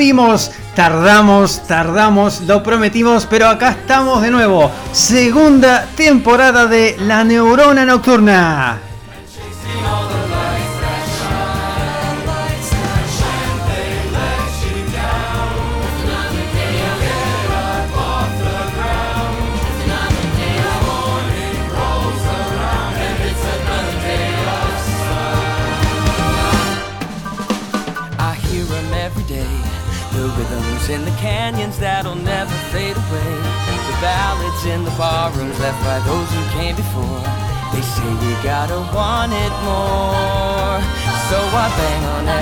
Volvimos. Tardamos, tardamos, lo prometimos, pero acá estamos de nuevo. Segunda temporada de La Neurona Nocturna.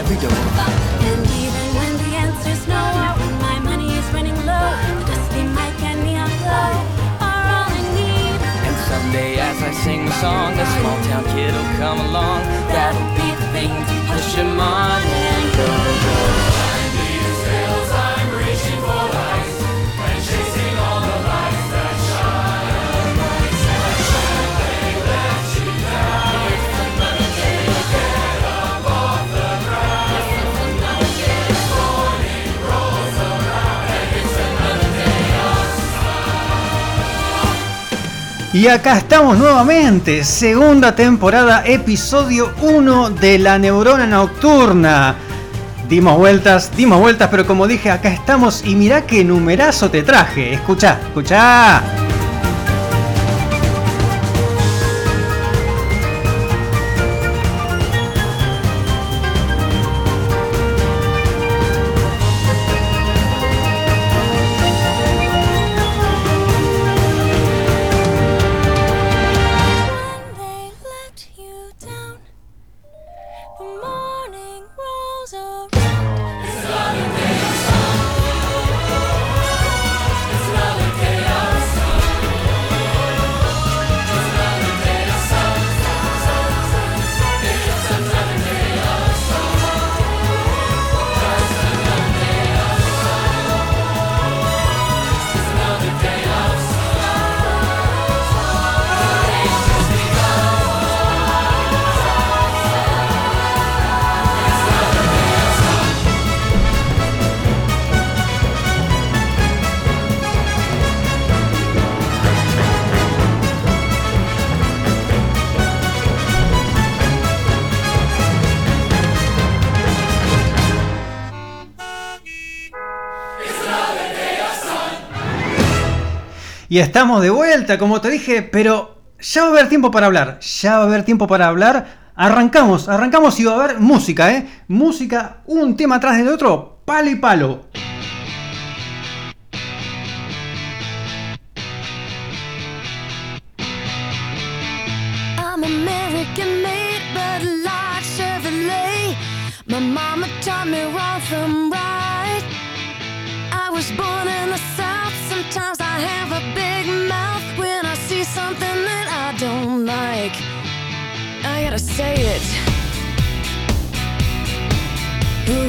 Bang on every. And even when the answer's no, when my money is running low, the dusty mic and neon glow are all I need. And someday as I sing the song, a small town kid'll come along. That'll be the thing to push him on Y acá estamos nuevamente, segunda temporada, episodio 1 de la neurona nocturna. Dimos vueltas, dimos vueltas, pero como dije, acá estamos y mirá qué numerazo te traje. Escucha, escucha. Estamos de vuelta, como te dije, pero ya va a haber tiempo para hablar. Ya va a haber tiempo para hablar. Arrancamos, arrancamos y va a haber música, ¿eh? Música, un tema atrás del otro, palo y palo. I gotta say it.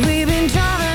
We've been driving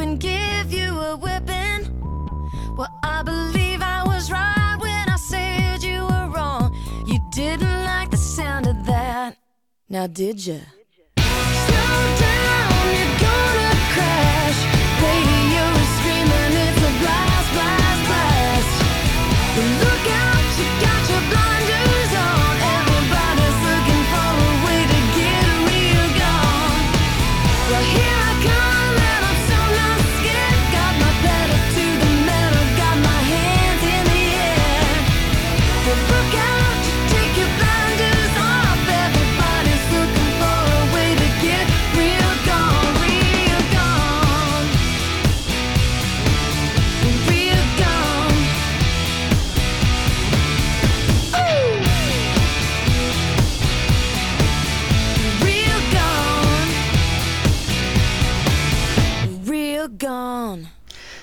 and give you a whipping. Well, I believe I was right when I said you were wrong. You didn't like the sound of that. Now, did you? Slow down, you're gonna crash. Radio is screaming, it's a blast, blast, blast. Look out, you got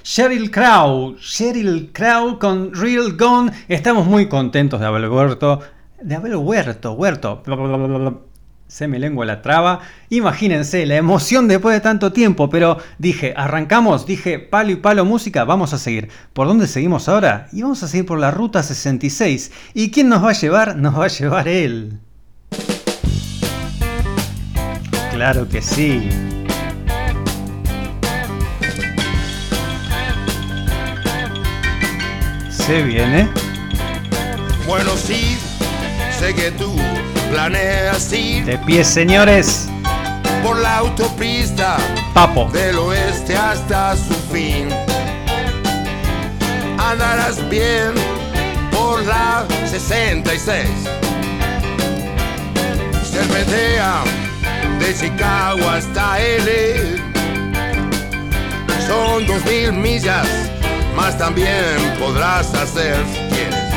Sheryl Crow, Sheryl Crow con Real Gone. Estamos muy contentos de haber huerto, de haber huerto, huerto. Se me lengua la traba. Imagínense la emoción después de tanto tiempo, pero dije, arrancamos, dije, palo y palo música, vamos a seguir. ¿Por dónde seguimos ahora? Y vamos a seguir por la ruta 66. ¿Y quién nos va a llevar? Nos va a llevar él. Claro que sí. Se viene. Bueno, sí, sé que tú planeas ir De pie, señores. por la autopista Papo. del oeste hasta su fin. Andarás bien por la 66. Serpentea de Chicago hasta L. Son dos mil millas, más también podrás hacer si quieres.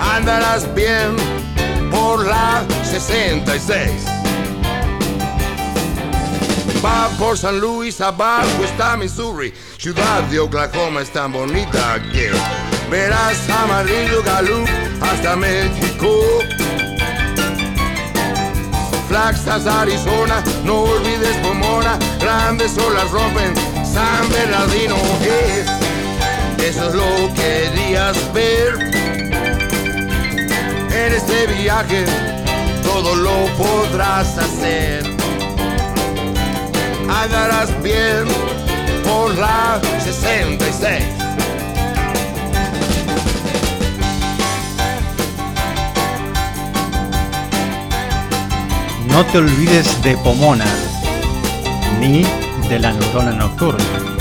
Andarás bien por la 66. Va por San Luis, abajo está Missouri. Ciudad de Oklahoma es tan bonita que verás Amarillo Gallup hasta México. Flagstaff, Arizona, no olvides Pomona, grandes olas rompen San Bernardino. eh, eso es lo que querías ver en este viaje. Todo lo podrás hacer. Andarás bien por la 66. No te olvides de Pomona, ni de la neurona nocturna.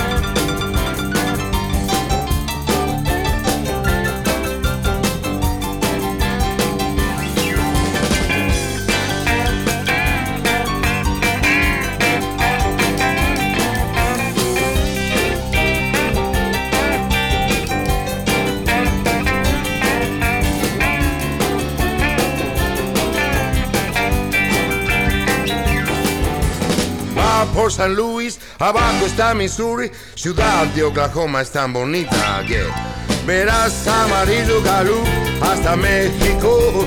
Por San Luis, abajo está Missouri, ciudad de Oklahoma es tan bonita que verás amarillo galú hasta México.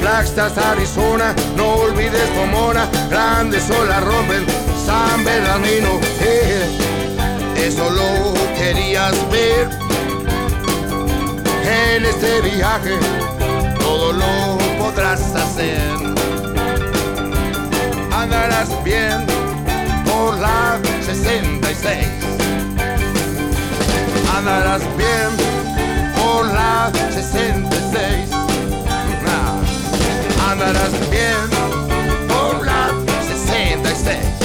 Flagstaff, Arizona, no olvides Pomona, grandes olas rompen San Bernardino. eso lo querías ver en este viaje, todo lo podrás hacer andarás bien por la 66. Andarás bien por la 66. Ah, Andarás bien por la 66.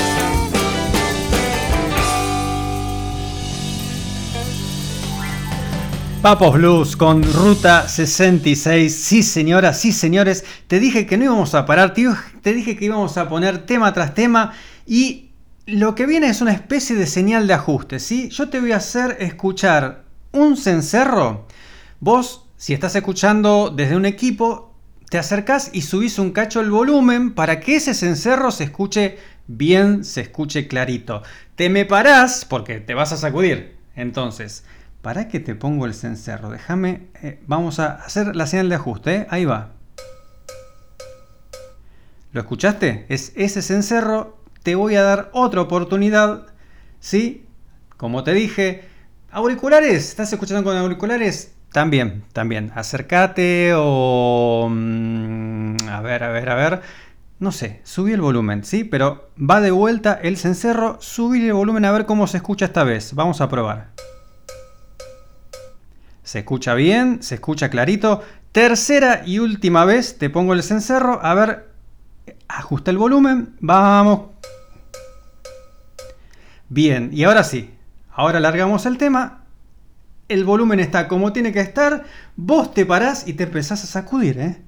Papos Blues con Ruta 66. Sí, señoras, sí, señores. Te dije que no íbamos a parar. Te dije que íbamos a poner tema tras tema. Y lo que viene es una especie de señal de ajuste, ¿sí? Yo te voy a hacer escuchar un cencerro. Vos, si estás escuchando desde un equipo, te acercás y subís un cacho el volumen para que ese cencerro se escuche bien, se escuche clarito. Te me parás porque te vas a sacudir. Entonces, ¿para qué te pongo el cencerro? Déjame, eh, vamos a hacer la señal de ajuste. ¿eh? Ahí va. ¿Lo escuchaste? Es ese cencerro. Te voy a dar otra oportunidad. ¿Sí? Como te dije, auriculares. ¿Estás escuchando con auriculares? También, también. Acércate o... mm, A ver, a ver, a ver. No sé, subí el volumen, ¿sí? Pero va de vuelta el cencerro. Subí el volumen a ver cómo se escucha esta vez. Vamos a probar. Se escucha bien, se escucha clarito. Tercera y última vez te pongo el cencerro. A ver, ajusta el volumen. Vamos. Bien, y ahora sí. Ahora largamos el tema. El volumen está como tiene que estar. Vos te parás y te empezás a sacudir, ¿eh?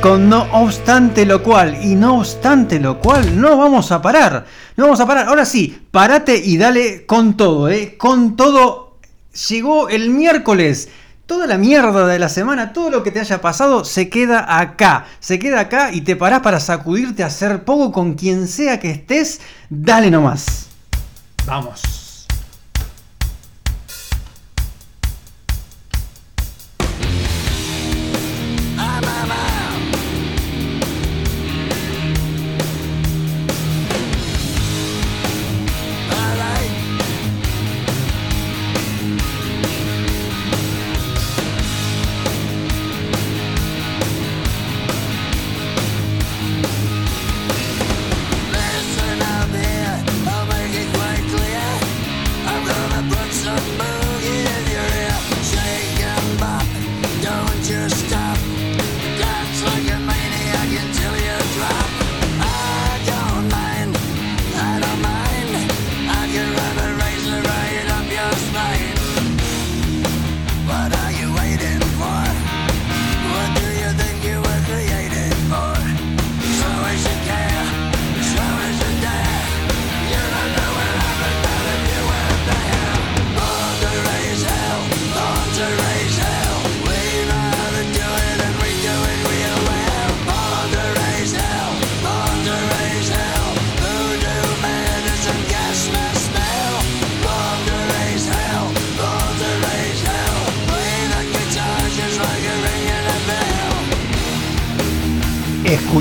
Con no obstante lo cual y no obstante lo cual no vamos a parar. No vamos a parar. Ahora sí, parate y dale con todo, ¿eh? Con todo. Llegó el miércoles. Toda la mierda de la semana, todo lo que te haya pasado, se queda acá. Se queda acá y te parás para sacudirte, a hacer poco con quien sea que estés. Dale nomás. Vamos.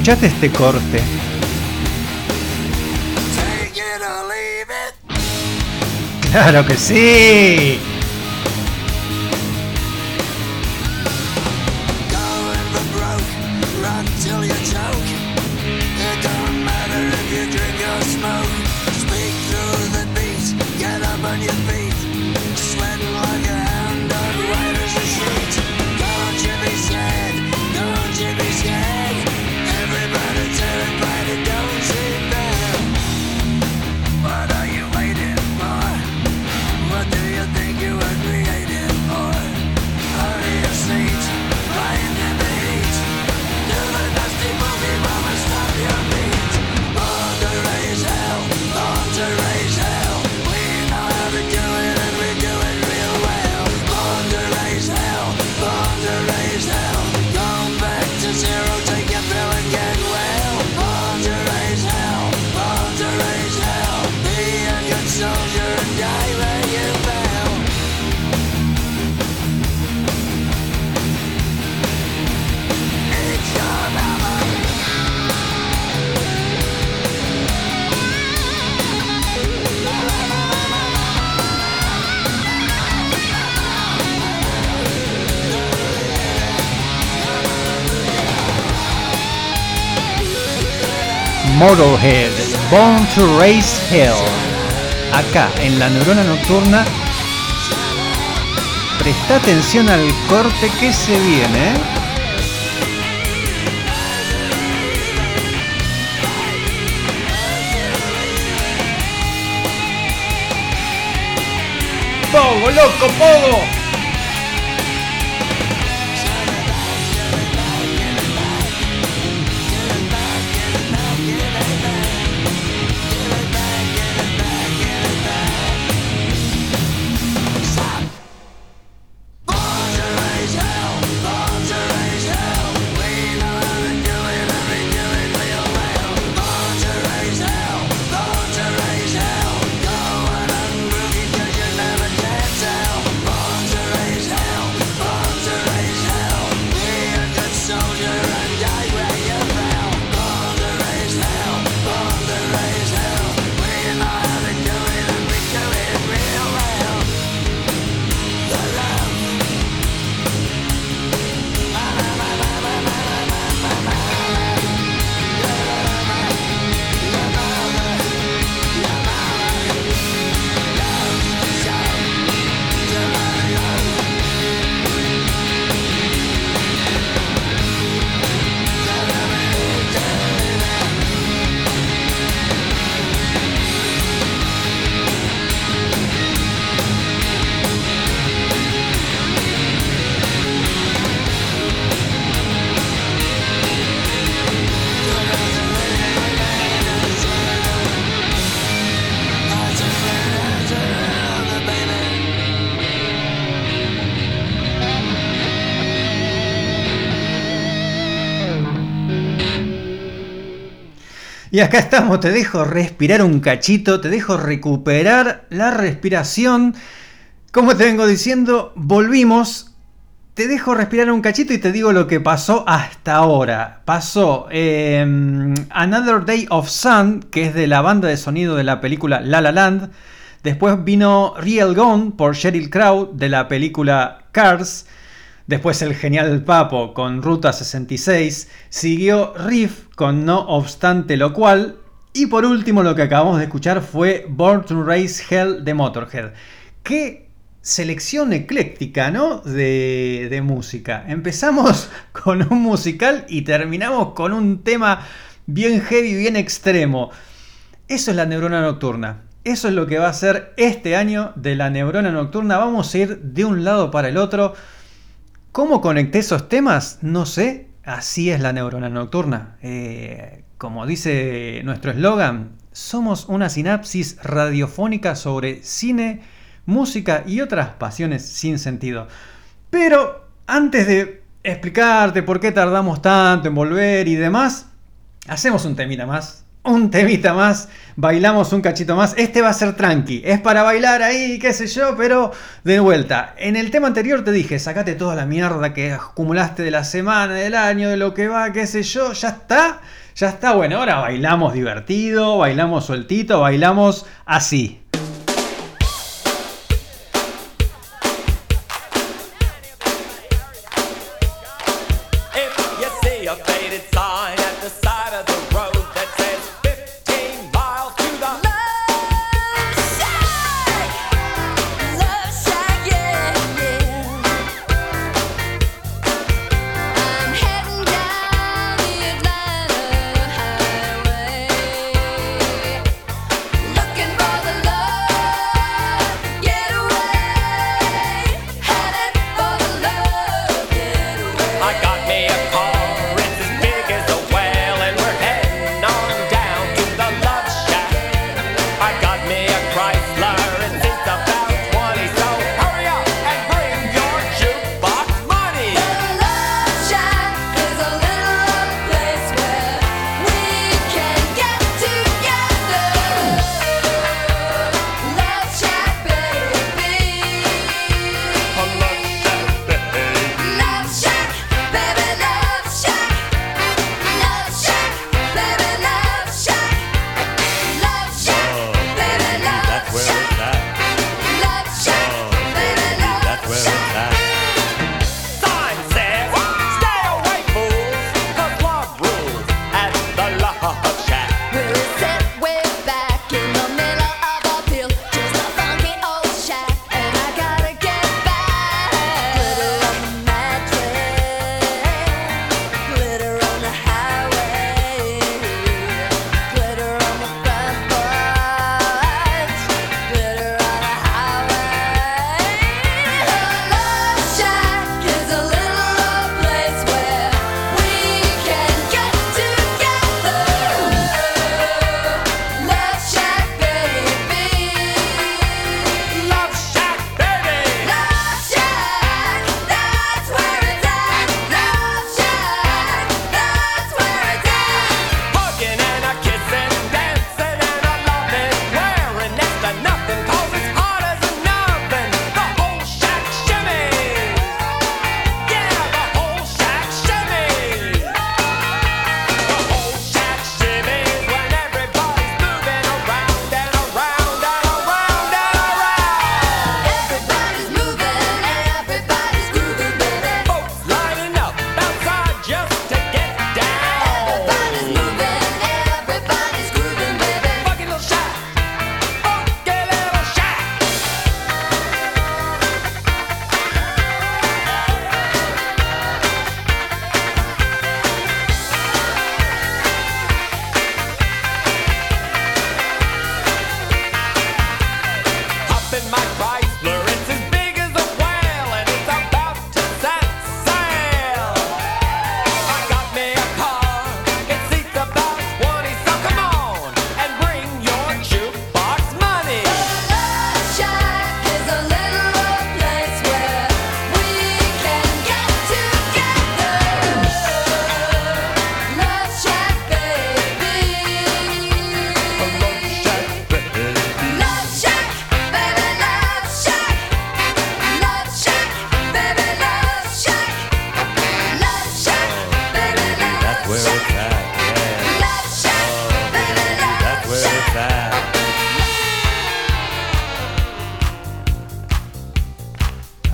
Escuchaste este corte. Claro que sí. Motorhead, Born to Raise Hell. Acá en la neurona nocturna, presta atención al corte que se viene. ¡Pogo, loco, pogo! Y acá estamos, te dejo respirar un cachito, te dejo recuperar la respiración. Como te vengo diciendo, volvimos. Te dejo respirar un cachito y te digo lo que pasó hasta ahora. Pasó em, Another Day of Sun, que es de la banda de sonido de la película La La Land. Después vino Real Gone por Sheryl Crow de la película Cars. Después el genial Papo con Ruta 66. Siguió Riff con No obstante lo cual. Y por último lo que acabamos de escuchar fue Born to Race Hell de Motorhead. Qué selección ecléctica, ¿no? De, de música. Empezamos con un musical y terminamos con un tema bien heavy, bien extremo. Eso es la neurona nocturna. Eso es lo que va a ser este año de la neurona nocturna. Vamos a ir de un lado para el otro ¿Cómo conecté esos temas? No sé. Así es la neurona nocturna. Eh, como dice nuestro eslogan, somos una sinapsis radiofónica sobre cine, música y otras pasiones sin sentido. Pero antes de explicarte por qué tardamos tanto en volver y demás, hacemos un temita más un temita más, bailamos un cachito más. Este va a ser tranqui, es para bailar ahí, qué sé yo, pero de vuelta. En el tema anterior te dije, sacate toda la mierda que acumulaste de la semana, del año, de lo que va, qué sé yo, ya está, ya está. Bueno, ahora bailamos divertido, bailamos sueltito, bailamos así.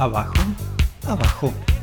Abajo, abajo.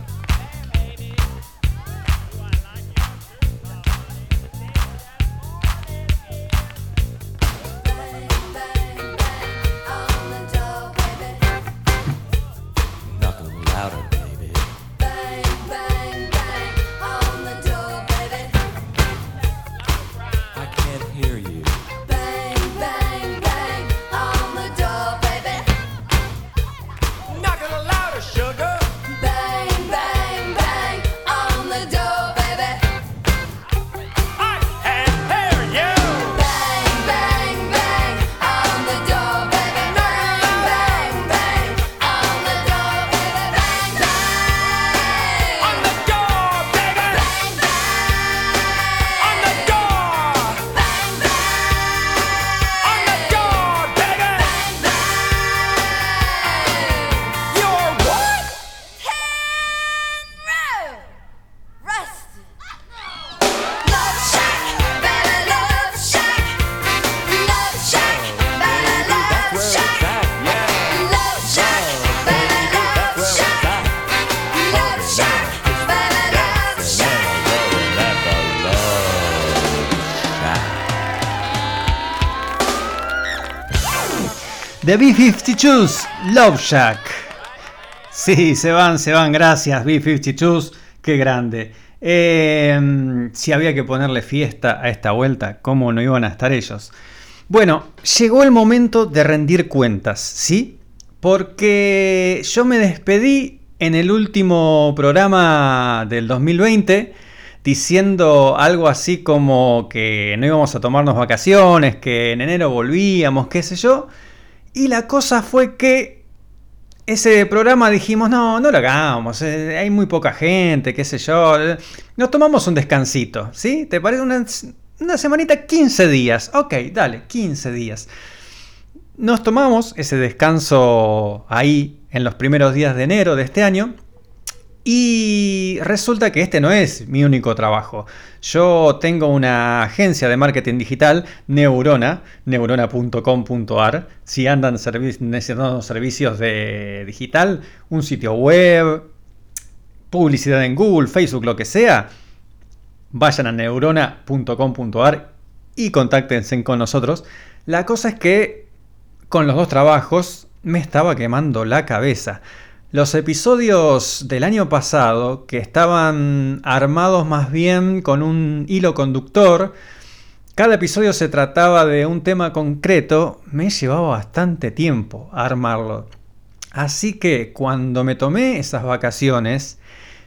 The B-52s, Love Shack. Sí, se van, se van, gracias B-52s, qué grande. Eh, si había que ponerle fiesta a esta vuelta, ¿cómo no iban a estar ellos? Bueno, llegó el momento de rendir cuentas, ¿sí? Porque yo me despedí en el último programa del 2020 diciendo algo así como que no íbamos a tomarnos vacaciones, que en enero volvíamos, qué sé yo. Y la cosa fue que ese programa dijimos, no, no lo hagamos, eh, hay muy poca gente, qué sé yo. eh, Nos tomamos un descansito, ¿sí? ¿Te parece una, una semanita? 15 días. Ok, dale, 15 días. Nos tomamos ese descanso ahí en los primeros días de enero de este año. Y resulta que este no es mi único trabajo. Yo tengo una agencia de marketing digital, Neurona, neurona.com.ar. Si andan necesitando servicios de digital, un sitio web, publicidad en Google, Facebook, lo que sea, vayan a neurona.com.ar y contáctense con nosotros. La cosa es que con los dos trabajos me estaba quemando la cabeza. Los episodios del año pasado, que estaban armados más bien con un hilo conductor, cada episodio se trataba de un tema concreto, me llevaba bastante tiempo armarlo. Así que cuando me tomé esas vacaciones,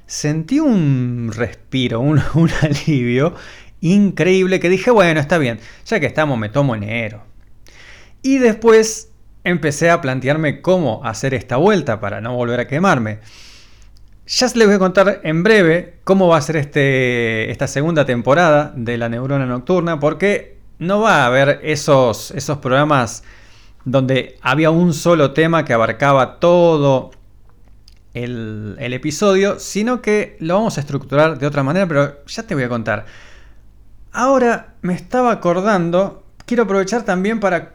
sentí un respiro, un, un alivio increíble que dije, bueno, está bien, ya que estamos, me tomo enero. Y después empecé a plantearme cómo hacer esta vuelta para no volver a quemarme. Ya les voy a contar en breve cómo va a ser este, esta segunda temporada de la neurona nocturna, porque no va a haber esos, esos programas donde había un solo tema que abarcaba todo el, el episodio, sino que lo vamos a estructurar de otra manera, pero ya te voy a contar. Ahora me estaba acordando, quiero aprovechar también para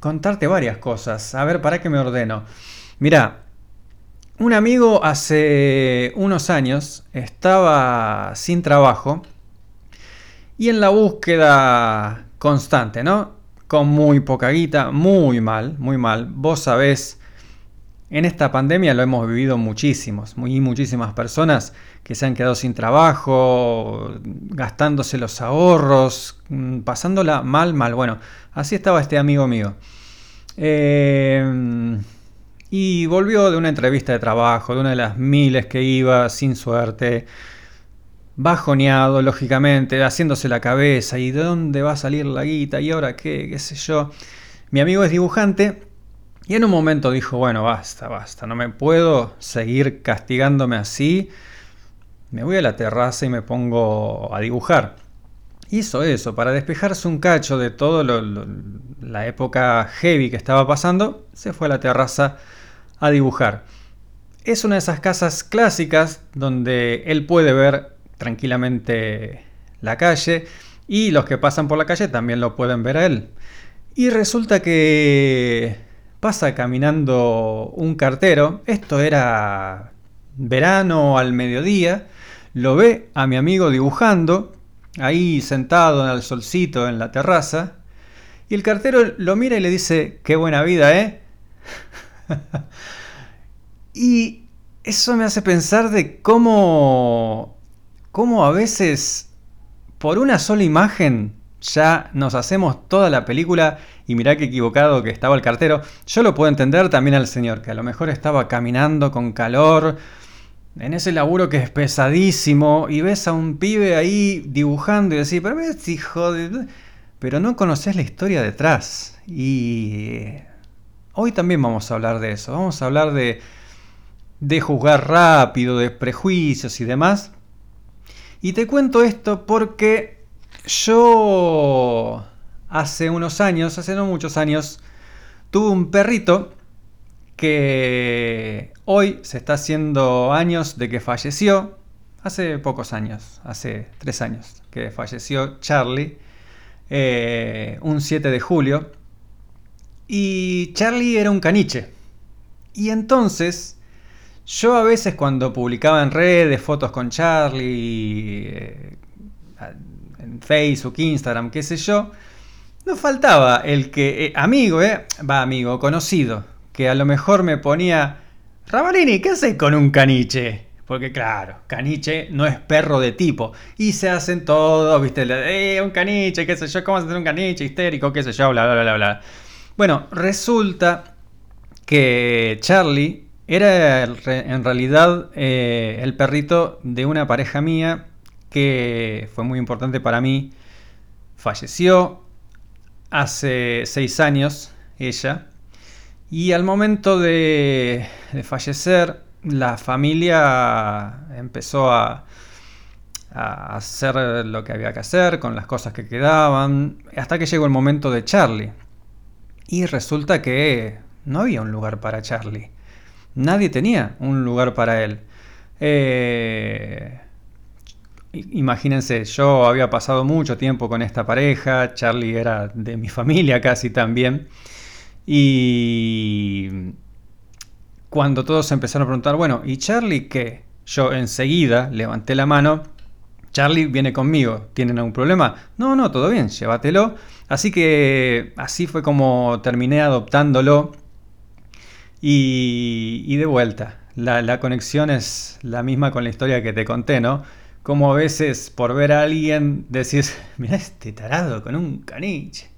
contarte varias cosas. A ver, para que me ordeno. Mira, un amigo hace unos años estaba sin trabajo y en la búsqueda constante, ¿no? Con muy poca guita, muy mal, muy mal. Vos sabés, en esta pandemia lo hemos vivido muchísimos, muy muchísimas personas que se han quedado sin trabajo, gastándose los ahorros, mm, pasándola mal, mal. Bueno, así estaba este amigo mío. Eh, y volvió de una entrevista de trabajo, de una de las miles que iba, sin suerte, bajoneado, lógicamente, haciéndose la cabeza, ¿y de dónde va a salir la guita? ¿Y ahora qué? ¿Qué sé yo? Mi amigo es dibujante y en un momento dijo, bueno, basta, basta, no me puedo seguir castigándome así, me voy a la terraza y me pongo a dibujar. Hizo eso, para despejarse un cacho de toda la época heavy que estaba pasando, se fue a la terraza a dibujar. Es una de esas casas clásicas donde él puede ver tranquilamente la calle y los que pasan por la calle también lo pueden ver a él. Y resulta que pasa caminando un cartero, esto era verano al mediodía, lo ve a mi amigo dibujando, ahí sentado al solcito en la terraza, y el cartero lo mira y le dice, qué buena vida, ¿eh? y eso me hace pensar de cómo, cómo a veces por una sola imagen ya nos hacemos toda la película y mirá qué equivocado que estaba el cartero. Yo lo puedo entender también al señor, que a lo mejor estaba caminando con calor en ese laburo que es pesadísimo y ves a un pibe ahí dibujando y decís, pero ves, hijo de... Pero no conoces la historia detrás. Y hoy también vamos a hablar de eso. Vamos a hablar de, de juzgar rápido, de prejuicios y demás. Y te cuento esto porque yo hace unos años, hace no muchos años, tuve un perrito que hoy se está haciendo años de que falleció. Hace pocos años, hace tres años, que falleció Charlie, eh, un 7 de julio. Y Charlie era un caniche. Y entonces, yo a veces cuando publicaba en redes fotos con Charlie, eh, Facebook, Instagram, qué sé yo, no faltaba el que, eh, amigo, eh, va amigo, conocido, que a lo mejor me ponía, Ravalini, ¿qué haces con un caniche? Porque claro, caniche no es perro de tipo. Y se hacen todos, viste, eh, un caniche, qué sé yo, ¿cómo hacer un caniche histérico, qué sé yo, bla, bla, bla, bla. Bueno, resulta que Charlie era en realidad eh, el perrito de una pareja mía que fue muy importante para mí. Falleció hace seis años ella. Y al momento de, fallecer, la familia empezó a, a, hacer lo que había que hacer con las cosas que quedaban, hasta que llegó el momento de Charlie. Y resulta que no había un lugar para Charlie. Nadie tenía un lugar para él. Eh, Imagínense, yo había pasado mucho tiempo con esta pareja, Charlie era de mi familia casi también, y cuando todos empezaron a preguntar, bueno, ¿y Charlie qué? Yo enseguida levanté la mano, Charlie viene conmigo, ¿tienen algún problema? No, no, todo bien, llévatelo. Así que así fue como terminé adoptándolo y, de vuelta. La, la conexión es la misma con la historia que te conté, ¿no? Como a veces por ver a alguien decís, mira este tarado con un caniche.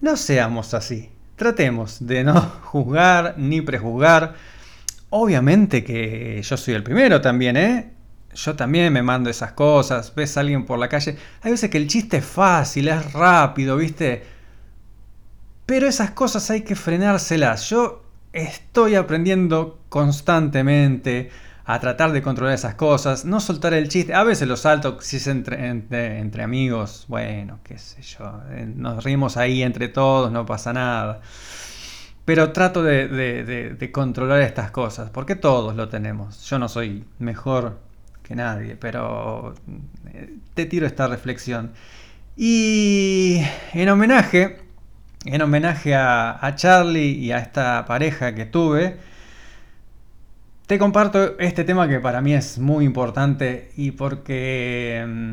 No seamos así. Tratemos de no juzgar ni prejuzgar. Obviamente que yo soy el primero también, ¿eh? Yo también me mando esas cosas. Ves a alguien por la calle. Hay veces que el chiste es fácil, es rápido, ¿viste? Pero esas cosas hay que frenárselas. Yo estoy aprendiendo constantemente a tratar de controlar esas cosas, no soltar el chiste. A veces lo salto si es entre, entre, amigos, bueno, qué sé yo, eh, nos rimos ahí entre todos, no pasa nada. Pero trato de, de, controlar estas cosas, porque todos lo tenemos. Yo no soy mejor que nadie, pero eh, te tiro esta reflexión. Y en homenaje, en homenaje a, a Charlie y a esta pareja que tuve, te comparto este tema que para mí es muy importante y porque mm,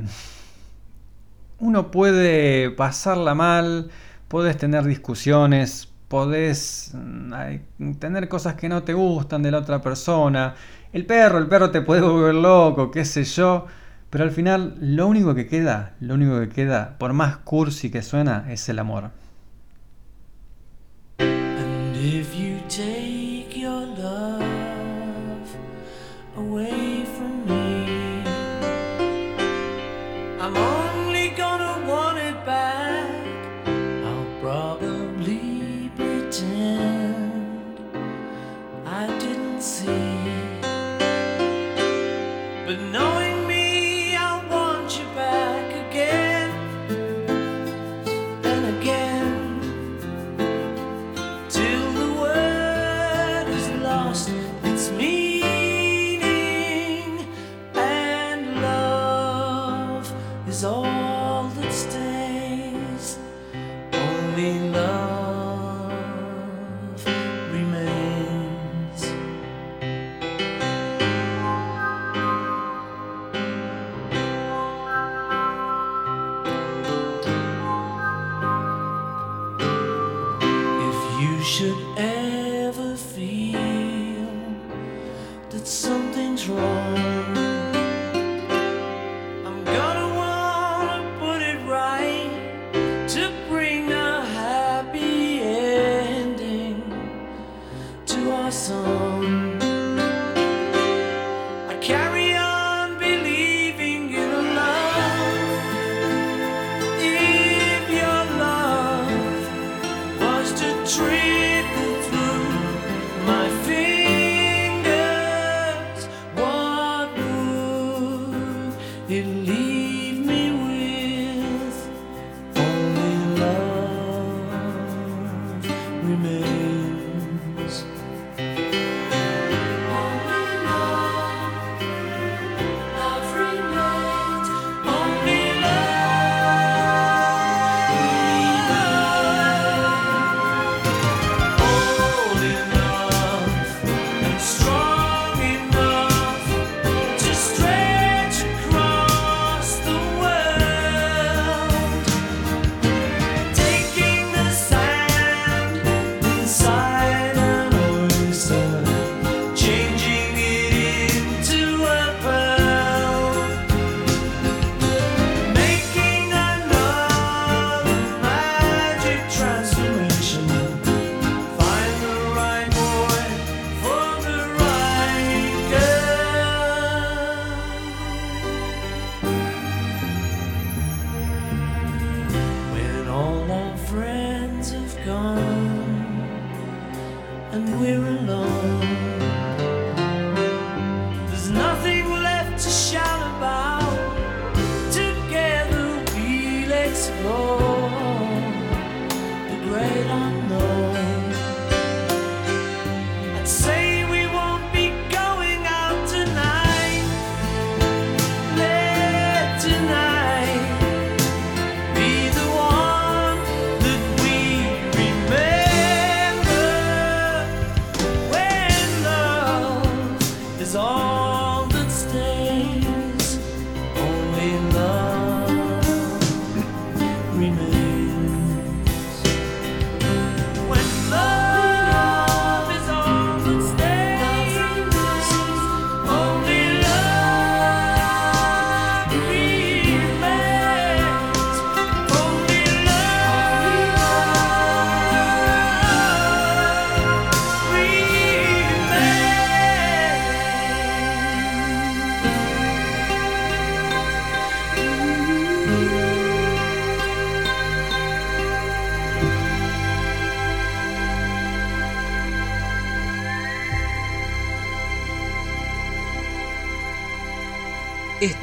uno puede pasarla mal, puedes tener discusiones, podés mm, tener cosas que no te gustan de la otra persona. El perro, el perro te puede volver loco, qué sé yo. Pero al final lo único que queda, lo único que queda, por más cursi que suena, es el amor.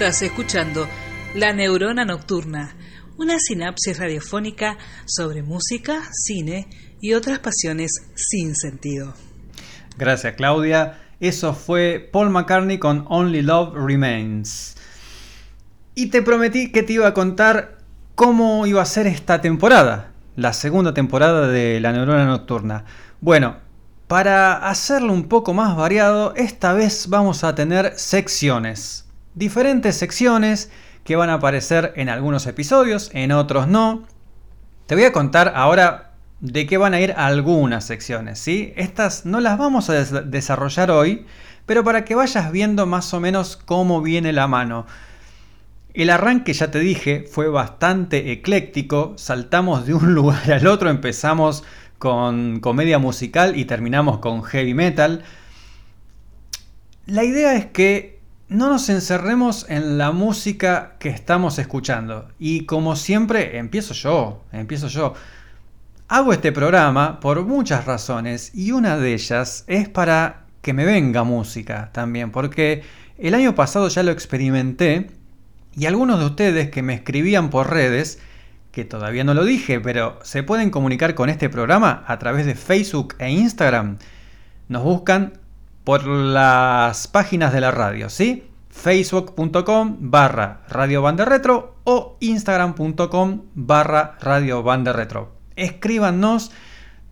Estás escuchando La Neurona Nocturna, una sinapsis radiofónica sobre música, cine y otras pasiones sin sentido. Gracias Claudia. Eso fue Paul McCartney con Only Love Remains. Y te prometí que te iba a contar cómo iba a ser esta temporada, la segunda temporada de La Neurona Nocturna. Bueno, para hacerlo un poco más variado, esta vez vamos a tener secciones. Diferentes secciones que van a aparecer en algunos episodios, en otros no. Te voy a contar ahora de qué van a ir algunas secciones, ¿sí? Estas no las vamos a des- desarrollar hoy, pero para que vayas viendo más o menos cómo viene la mano. El arranque, ya te dije, fue bastante ecléctico. Saltamos de un lugar al otro, empezamos con comedia musical y terminamos con heavy metal. La idea es que no nos encerremos en la música que estamos escuchando. Y como siempre, empiezo yo, empiezo yo. Hago este programa por muchas razones y una de ellas es para que me venga música también, porque el año pasado ya lo experimenté y algunos de ustedes que me escribían por redes, que todavía no lo dije, pero se pueden comunicar con este programa a través de Facebook e Instagram. Nos buscan por las páginas de la radio, ¿sí? facebook.com barra Radio Banda Retro o instagram.com barra Radio Banda Retro. Escríbanos.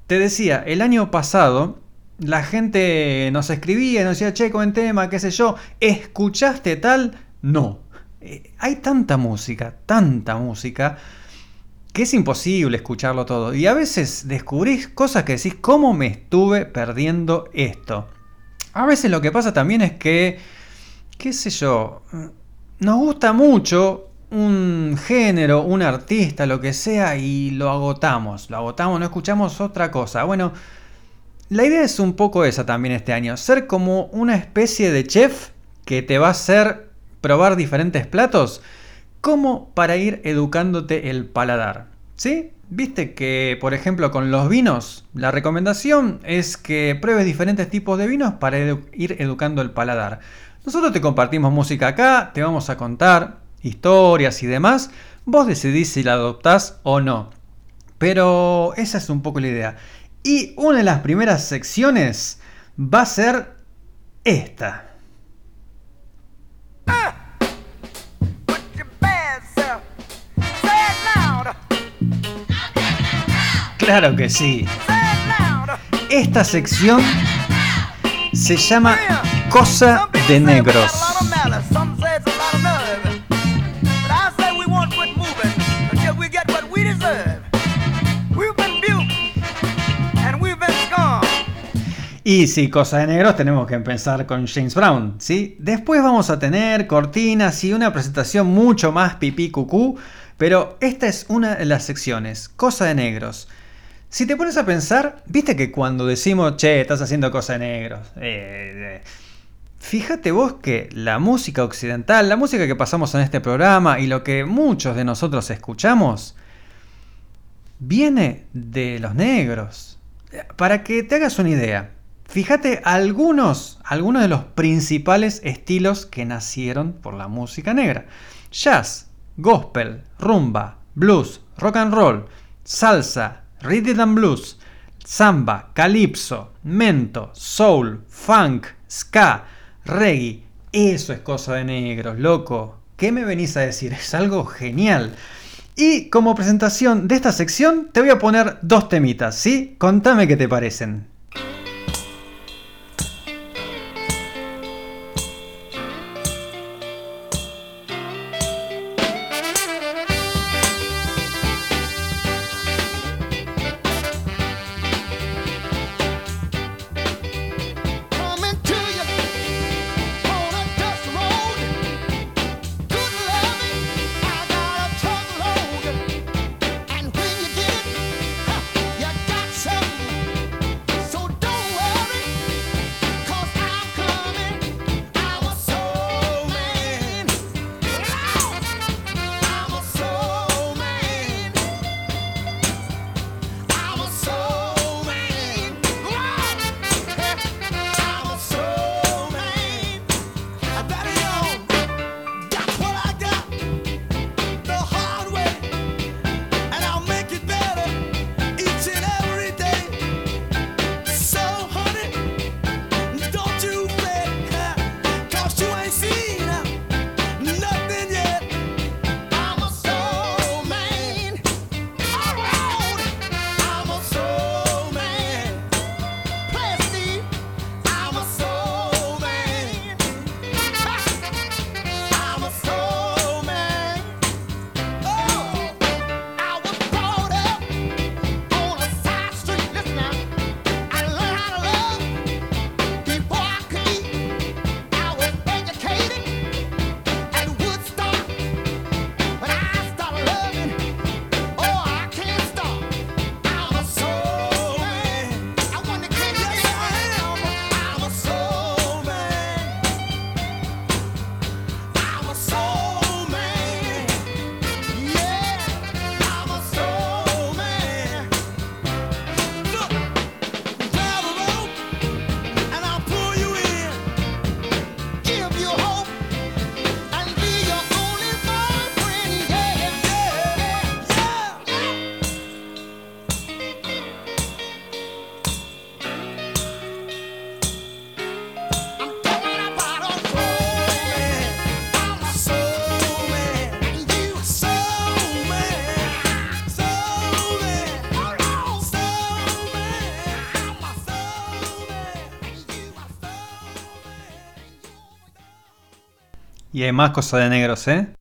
Te decía, el año pasado la gente nos escribía, nos decía, che, con tema, qué sé yo, ¿escuchaste tal? No. Eh, hay tanta música, tanta música, que es imposible escucharlo todo. Y a veces descubrís cosas que decís, ¿cómo me estuve perdiendo esto? A veces lo que pasa también es que, qué sé yo, nos gusta mucho un género, un artista, lo que sea, y lo agotamos, lo agotamos, no escuchamos otra cosa. Bueno, la idea es un poco esa también este año, ser como una especie de chef que te va a hacer probar diferentes platos, como para ir educándote el paladar. ¿Sí? Viste que, por ejemplo, con los vinos, la recomendación es que pruebes diferentes tipos de vinos para ir educando el paladar. Nosotros te compartimos música acá, te vamos a contar historias y demás. Vos decidís si la adoptás o no. Pero esa es un poco la idea. Y una de las primeras secciones va a ser esta. Claro que sí. Esta sección se llama Cosa de Negros. Y sí, cosa de negros, tenemos que empezar con James Brown, ¿sí? Después vamos a tener cortinas y una presentación mucho más pipí cucú, pero esta es una de las secciones, cosa de negros. Si te pones a pensar, viste que cuando decimos, che, estás haciendo cosa de negros, eh, eh, fíjate vos que la música occidental, la música que pasamos en este programa y lo que muchos de nosotros escuchamos, viene de los negros. Para que te hagas una idea, Fíjate algunos, algunos de los principales estilos que nacieron por la música negra. Jazz, gospel, rumba, blues, rock and roll, salsa, rhythm and blues, samba, calipso, mento, soul, funk, ska, reggae. Eso es cosa de negros, loco. ¿Qué me venís a decir? Es algo genial. Y como presentación de esta sección te voy a poner dos temitas, ¿sí? Contame qué te parecen. Y hay más cosas de negros, ¿eh?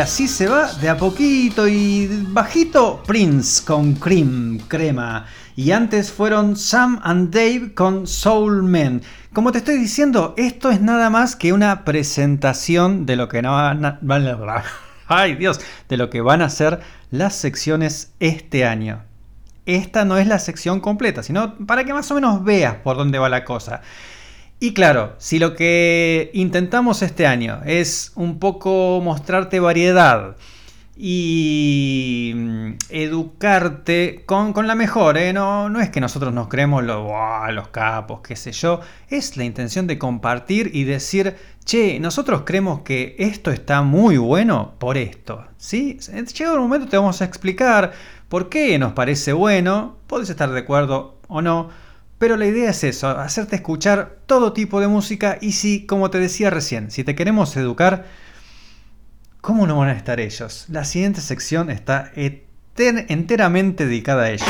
Así se va de a poquito y bajito Prince con Cream, crema. Y antes fueron Sam and Dave con Soul Men. Como te estoy diciendo, esto es nada más que una presentación de lo que no van a... Ay Dios, de lo que van a ser las secciones este año. Esta no es la sección completa, sino para que más o menos veas por dónde va la cosa. Y claro, si lo que intentamos este año es un poco mostrarte variedad y mm, educarte con, con la mejor, ¿eh? no, no es que nosotros nos creemos los, "Buah, los capos, qué sé yo, es la intención de compartir y decir, che, nosotros creemos que esto está muy bueno por esto, ¿sí? Llega un momento te vamos a explicar por qué nos parece bueno, podés estar de acuerdo o no, Pero la idea es eso, hacerte escuchar todo tipo de música y si, como te decía recién, si te queremos educar, ¿cómo no van a estar ellos? La siguiente sección está enter- enteramente dedicada a ellos.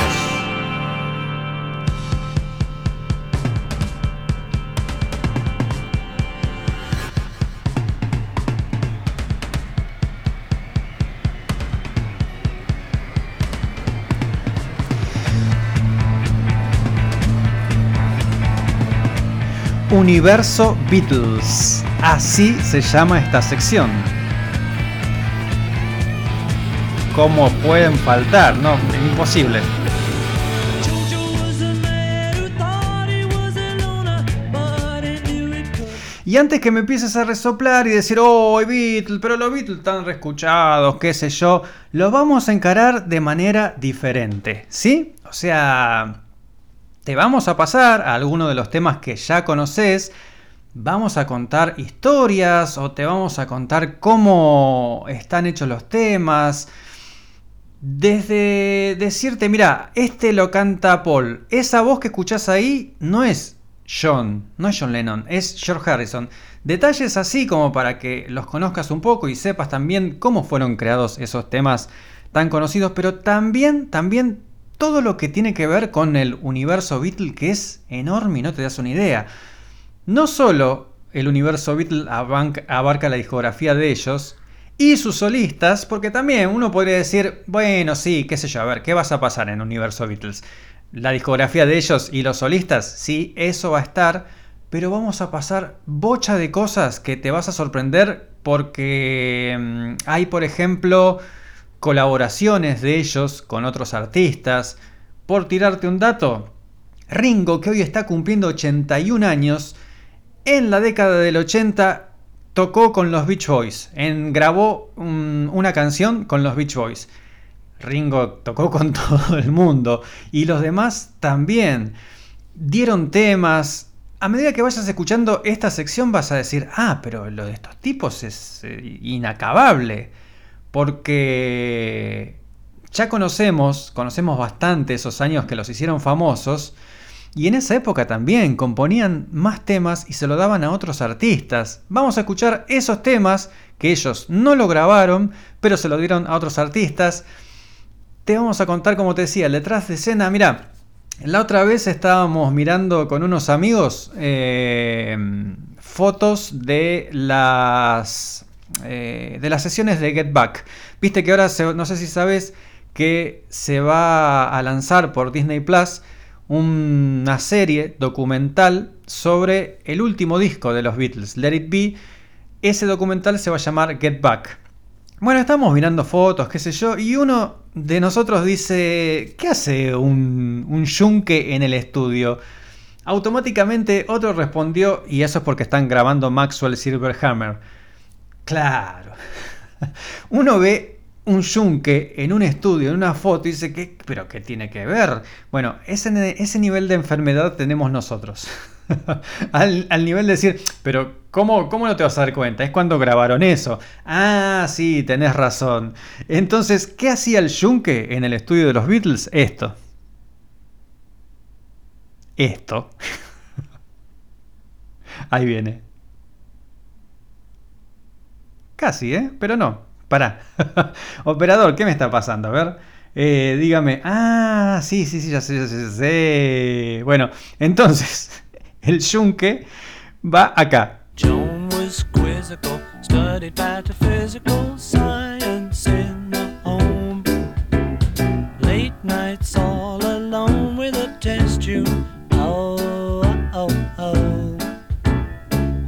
Universo Beatles. Así se llama esta sección. ¿Cómo pueden faltar? No, imposible. Y antes que me empieces a resoplar y decir, oh, Beatles, pero los Beatles están reescuchados, qué sé yo, lo vamos a encarar de manera diferente, ¿sí? O sea, te vamos a pasar a alguno de los temas que ya conoces, vamos a contar historias o te vamos a contar cómo están hechos los temas. Desde decirte, mira, este lo canta Paul. Esa voz que escuchás ahí no es John, no es John Lennon, es George Harrison. Detalles así como para que los conozcas un poco y sepas también cómo fueron creados esos temas tan conocidos, pero también, también todo lo que tiene que ver con el universo Beatle que es enorme y no te das una idea. No solo el universo Beatle abarca la discografía de ellos y sus solistas, porque también uno podría decir, bueno, sí, qué sé yo, a ver, ¿qué vas a pasar en el universo Beatles? La discografía de ellos y los solistas, sí, eso va a estar, pero vamos a pasar bocha de cosas que te vas a sorprender porque mm, hay, por ejemplo, colaboraciones de ellos con otros artistas. Por tirarte un dato, Ringo, que hoy está cumpliendo 81 años, en la década del 80 tocó con los Beach Boys, en, grabó un- una canción con los Beach Boys. Ringo tocó con todo el mundo y los demás también. Dieron temas. A medida que vayas escuchando esta sección vas a decir, ah, pero lo de estos tipos es eh, inacabable. Porque ya conocemos, conocemos bastante esos años que los hicieron famosos. Y en esa época también componían más temas y se lo daban a otros artistas. Vamos a escuchar esos temas que ellos no lo grabaron, pero se lo dieron a otros artistas. Te vamos a contar, como te decía, detrás de escena. Mira, la otra vez estábamos mirando con unos amigos eh, fotos de las eh, de las sesiones de Get Back. Viste que ahora, no sé si sabes, que se va a lanzar por Disney Plus una serie documental sobre el último disco de los Beatles, Let It Be. Ese documental se va a llamar Get Back. Bueno, estamos mirando fotos, qué sé yo, y uno de nosotros dice, ¿qué hace un, un yunque en el estudio? Automáticamente otro respondió, y eso es porque están grabando Maxwell Silverhammer. Claro. Uno ve un yunque en un estudio, en una foto, y dice, ¿qué, ¿pero qué tiene que ver? Bueno, ese, nivel de enfermedad tenemos nosotros. al, al nivel de decir, pero ¿cómo, ¿cómo no te vas a dar cuenta? Es cuando grabaron eso. Ah, sí, tenés razón. Entonces, ¿qué hacía el yunque en el estudio de los Beatles? Esto. Esto. Ahí viene. Casi, ¿eh? Pero no. Pará. Operador, ¿qué me está pasando? A ver. Eh, dígame. Ah, sí, sí, sí, ya sé, ya sé, ya sé. Bueno, entonces, el yunque va acá. Joan was quizzical, studied metaphysical science in the home. Late nights all alone with a test tube. Oh, oh, oh.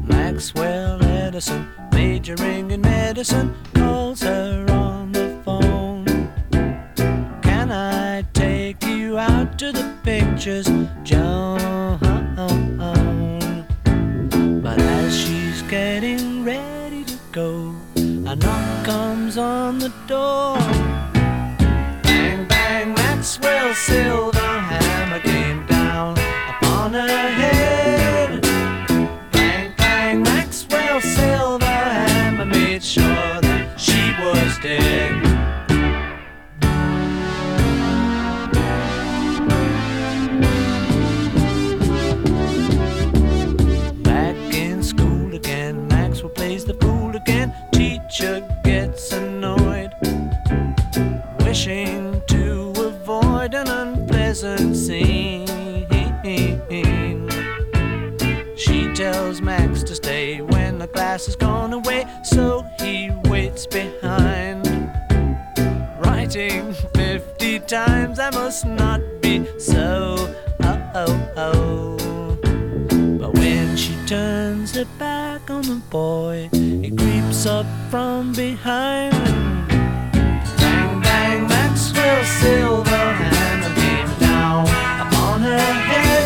Maxwell Edison, majoring in medicine, calls her on the phone. Can I take you out to the pictures, Joan? But as she's getting ready to go, a knock comes on the door. Bang, bang, that's Maxwell Silver has gone away, so he waits behind. Writing fifty times, I must not be so. Oh, oh, oh. But when she turns her back on the boy, he creeps up from behind. Bang, bang, Maxwell Silverhammer came down upon her head.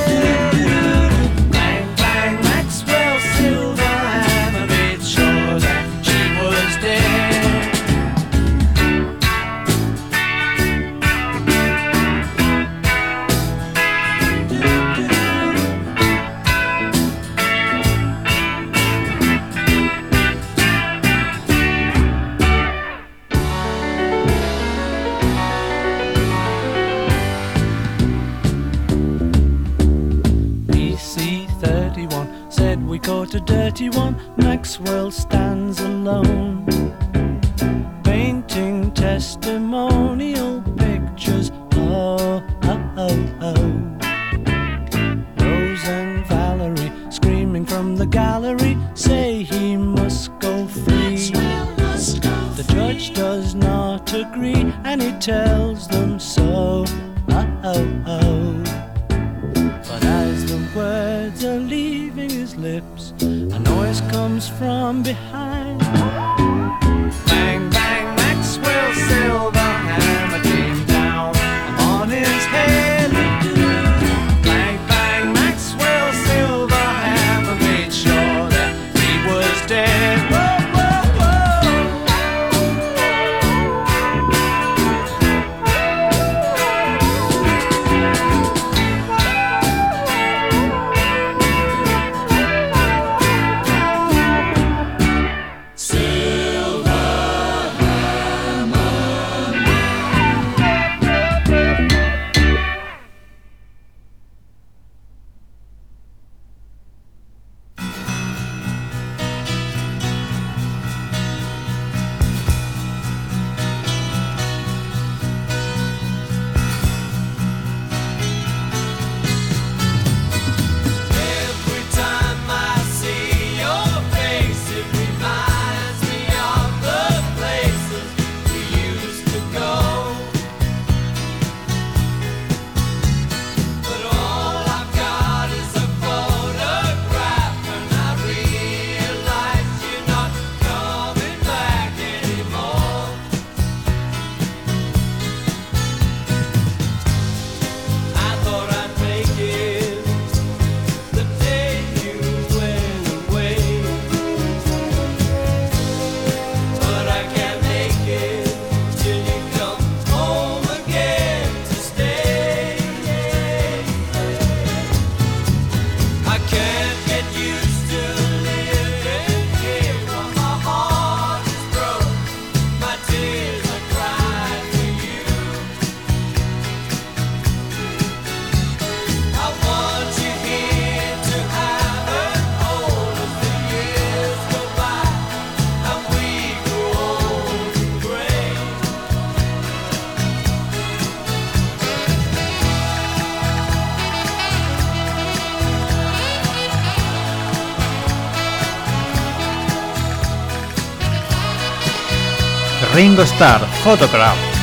Star Photograph.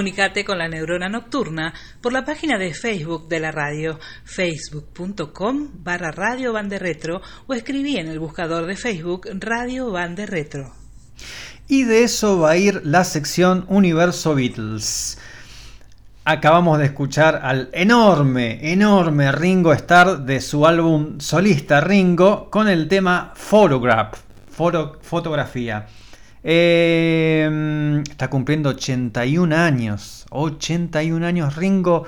Comunicate con la Neurona Nocturna por la página de Facebook de la radio, facebook.com barra Radio Bande Retro o escribí en el buscador de Facebook Radio Bande Retro. Y de eso va a ir la sección Universo Beatles. Acabamos de escuchar al enorme, enorme Ringo Starr de su álbum solista Ringo con el tema Photograph, foto- fotografía. Eh, está cumpliendo 81 años, 81 años Ringo.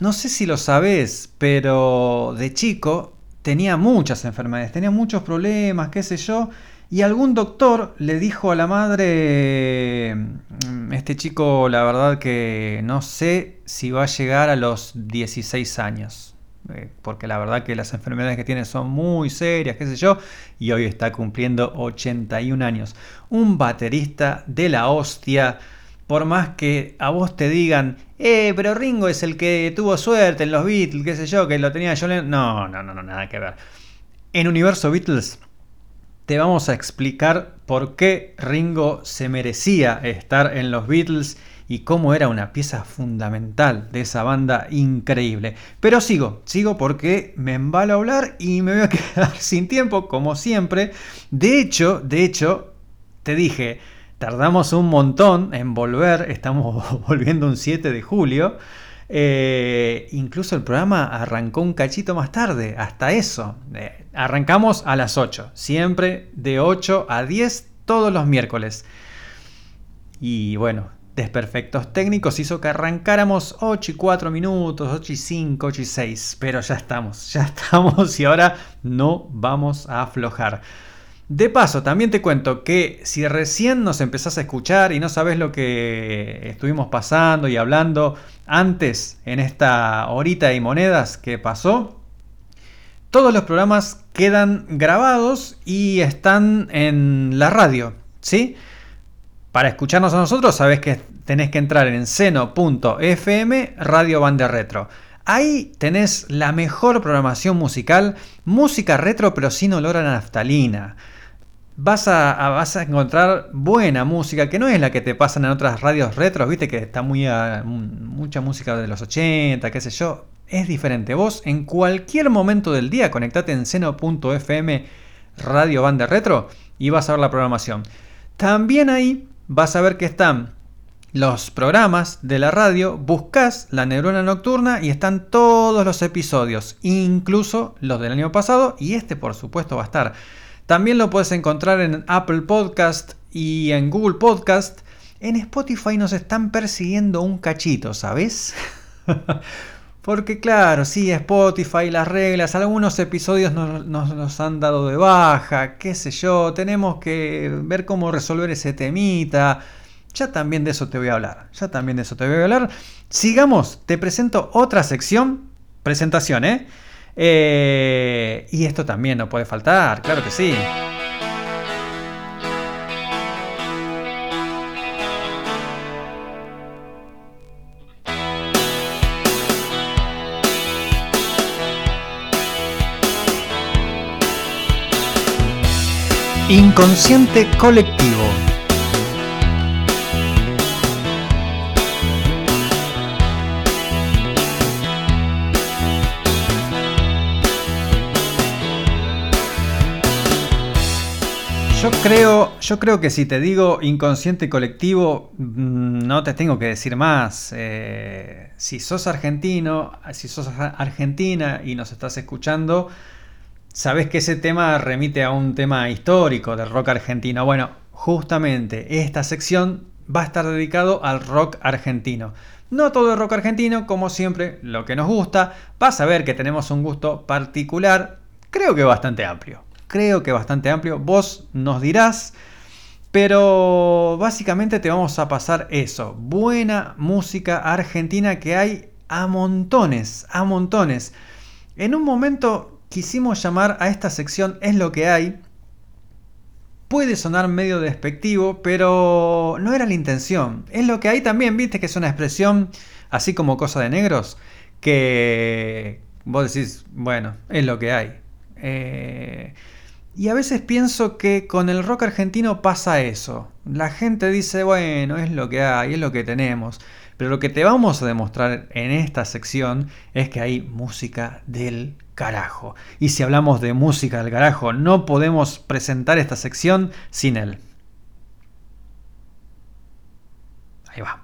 No sé si lo sabes, pero de chico tenía muchas enfermedades, tenía muchos problemas, qué sé yo. Y algún doctor le dijo a la madre, "Mm, este chico la verdad que no sé si va a llegar a los 16 años. Eh, Porque la verdad que las enfermedades que tiene son muy serias, qué sé yo. Y hoy está cumpliendo 81 años. Un baterista de la hostia. Por más que a vos te digan, eh, pero Ringo es el que tuvo suerte en los Beatles, qué sé yo, que lo tenía Lennon". No, no, no, no, nada que ver. En Universo Beatles te vamos a explicar por qué Ringo se merecía estar en los Beatles y cómo era una pieza fundamental de esa banda increíble. Pero sigo, sigo porque me embalo a hablar y me voy a quedar sin tiempo, como siempre. De hecho, de hecho, te dije, tardamos un montón en volver, estamos volviendo un 7 de julio. Eh, incluso el programa arrancó un cachito más tarde, hasta eso. Eh, arrancamos a las 8, siempre de 8 a 10 todos los miércoles. Y bueno, desperfectos técnicos hizo que arrancáramos 8 y 4 minutos, 8 y 5, 8 y 6. Pero ya estamos, ya estamos y ahora no vamos a aflojar. De paso, también te cuento que si recién nos empezás a escuchar y no sabes lo que estuvimos pasando y hablando antes en esta horita y monedas que pasó, todos los programas quedan grabados y están en la radio, ¿sí? Para escucharnos a nosotros sabes que tenés que entrar en seno.fm Radio Bande Retro. Ahí tenés la mejor programación musical, música retro pero sin olor a naftalina. Vas a, vas a encontrar buena música, que no es la que te pasan en otras radios retros, viste que está muy mucha música de los 80, qué sé yo. Es diferente. Vos en cualquier momento del día conectate en seno.fm Radio Bande Retro y vas a ver la programación. También ahí vas a ver que están los programas de la radio, buscas la neurona nocturna y están todos los episodios, incluso los del año pasado y este por supuesto va a estar. También lo puedes encontrar en Apple Podcast y en Google Podcast. En Spotify nos están persiguiendo un cachito, ¿sabes? Porque claro, sí, Spotify, las reglas, algunos episodios nos, nos- han dado de baja, qué sé yo, tenemos que ver cómo resolver ese temita. Ya también de eso te voy a hablar, ya también de eso te voy a hablar. Sigamos, te presento otra sección, presentación, ¿eh? Eh, y esto también no puede faltar, claro que sí. Inconsciente colectivo. Yo creo, yo creo que si te digo inconsciente colectivo, mm, no te tengo que decir más. Eh, si sos argentino, si sos ar- argentina y nos estás escuchando, sabes que ese tema remite a un tema histórico del rock argentino. Bueno, justamente esta sección va a estar dedicado al rock argentino. No todo el rock argentino, como siempre, lo que nos gusta. Vas a ver que tenemos un gusto particular, creo que bastante amplio. Creo que bastante amplio. Vos nos dirás. Pero básicamente te vamos a pasar eso. Buena música argentina que hay a montones, a montones. En un momento quisimos llamar a esta sección Es lo que hay. Puede sonar medio despectivo, pero no era la intención. Es lo que hay también, viste que es una expresión así como cosa de negros, que vos decís, bueno, es lo que hay. Eh, Y a veces pienso que con el rock argentino pasa eso. La gente dice, bueno, es lo que hay, es lo que tenemos. Pero lo que te vamos a demostrar en esta sección es que hay música del carajo. Y si hablamos de música del carajo, no podemos presentar esta sección sin él. Ahí va.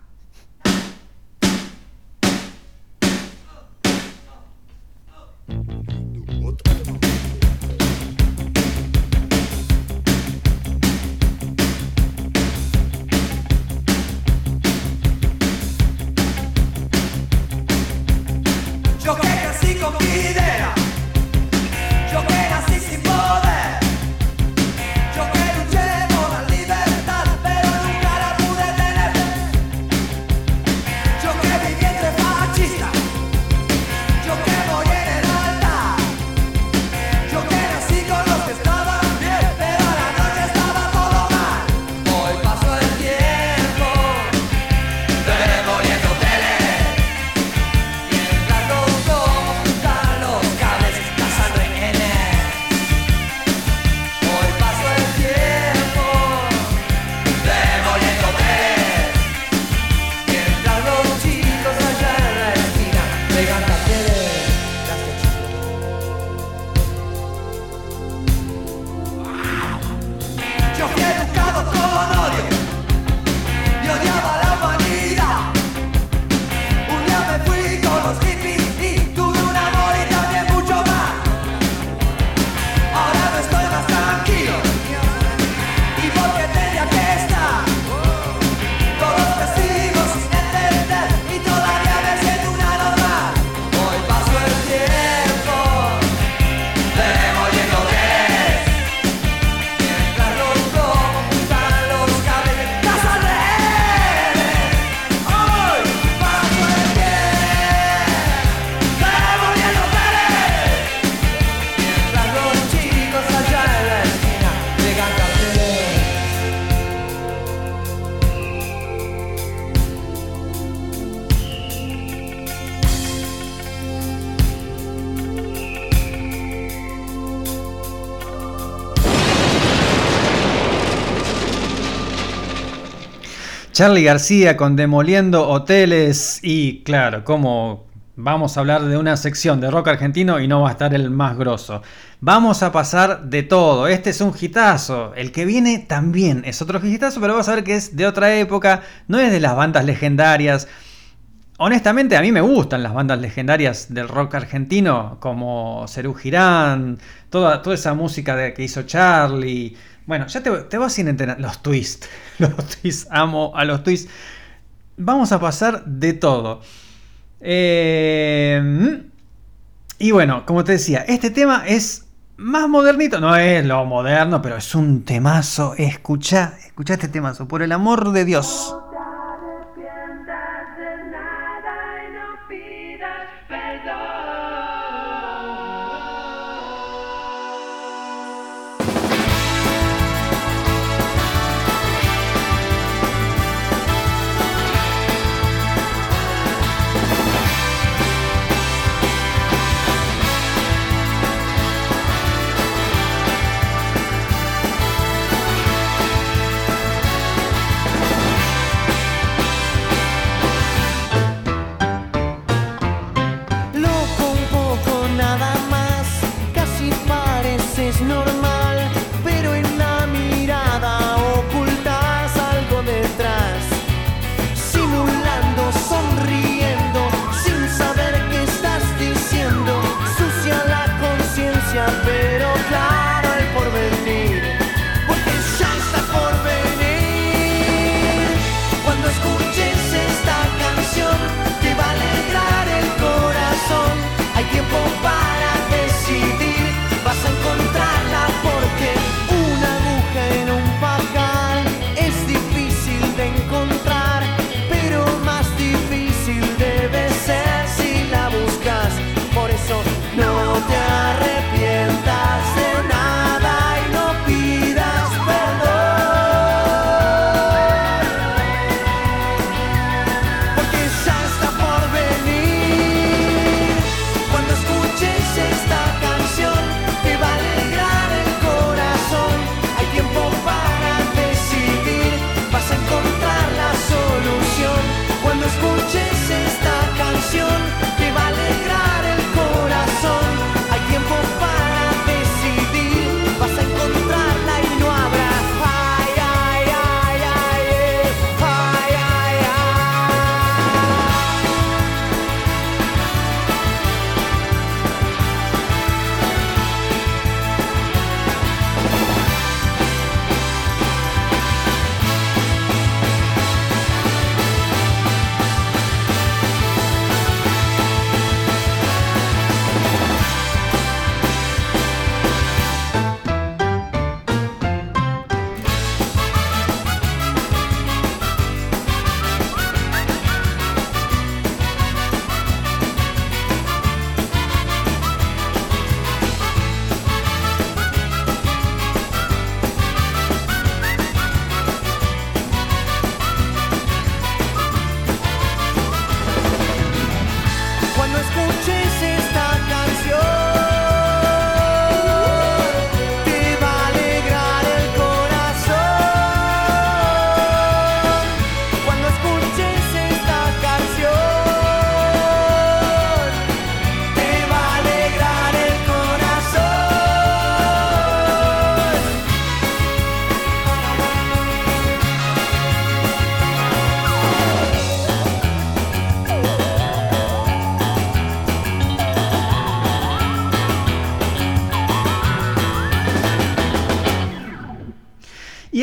Charlie García con Demoliendo Hoteles y claro, como vamos a hablar de una sección de rock argentino y no va a estar el más grosso. Vamos a pasar de todo. Este es un hitazo. El que viene también es otro hitazo, pero vas a ver que es de otra época. No es de las bandas legendarias. Honestamente, a mí me gustan las bandas legendarias del rock argentino, como Cerú Girán, toda, toda esa música de, que hizo Charlie. Bueno, ya te, te vas sin entender. Los twists. Los twists, amo a los twists. Vamos a pasar de todo. Eh, y bueno, como te decía, este tema es más modernito. No es lo moderno, pero es un temazo. Escucha, escucha este temazo, por el amor de Dios.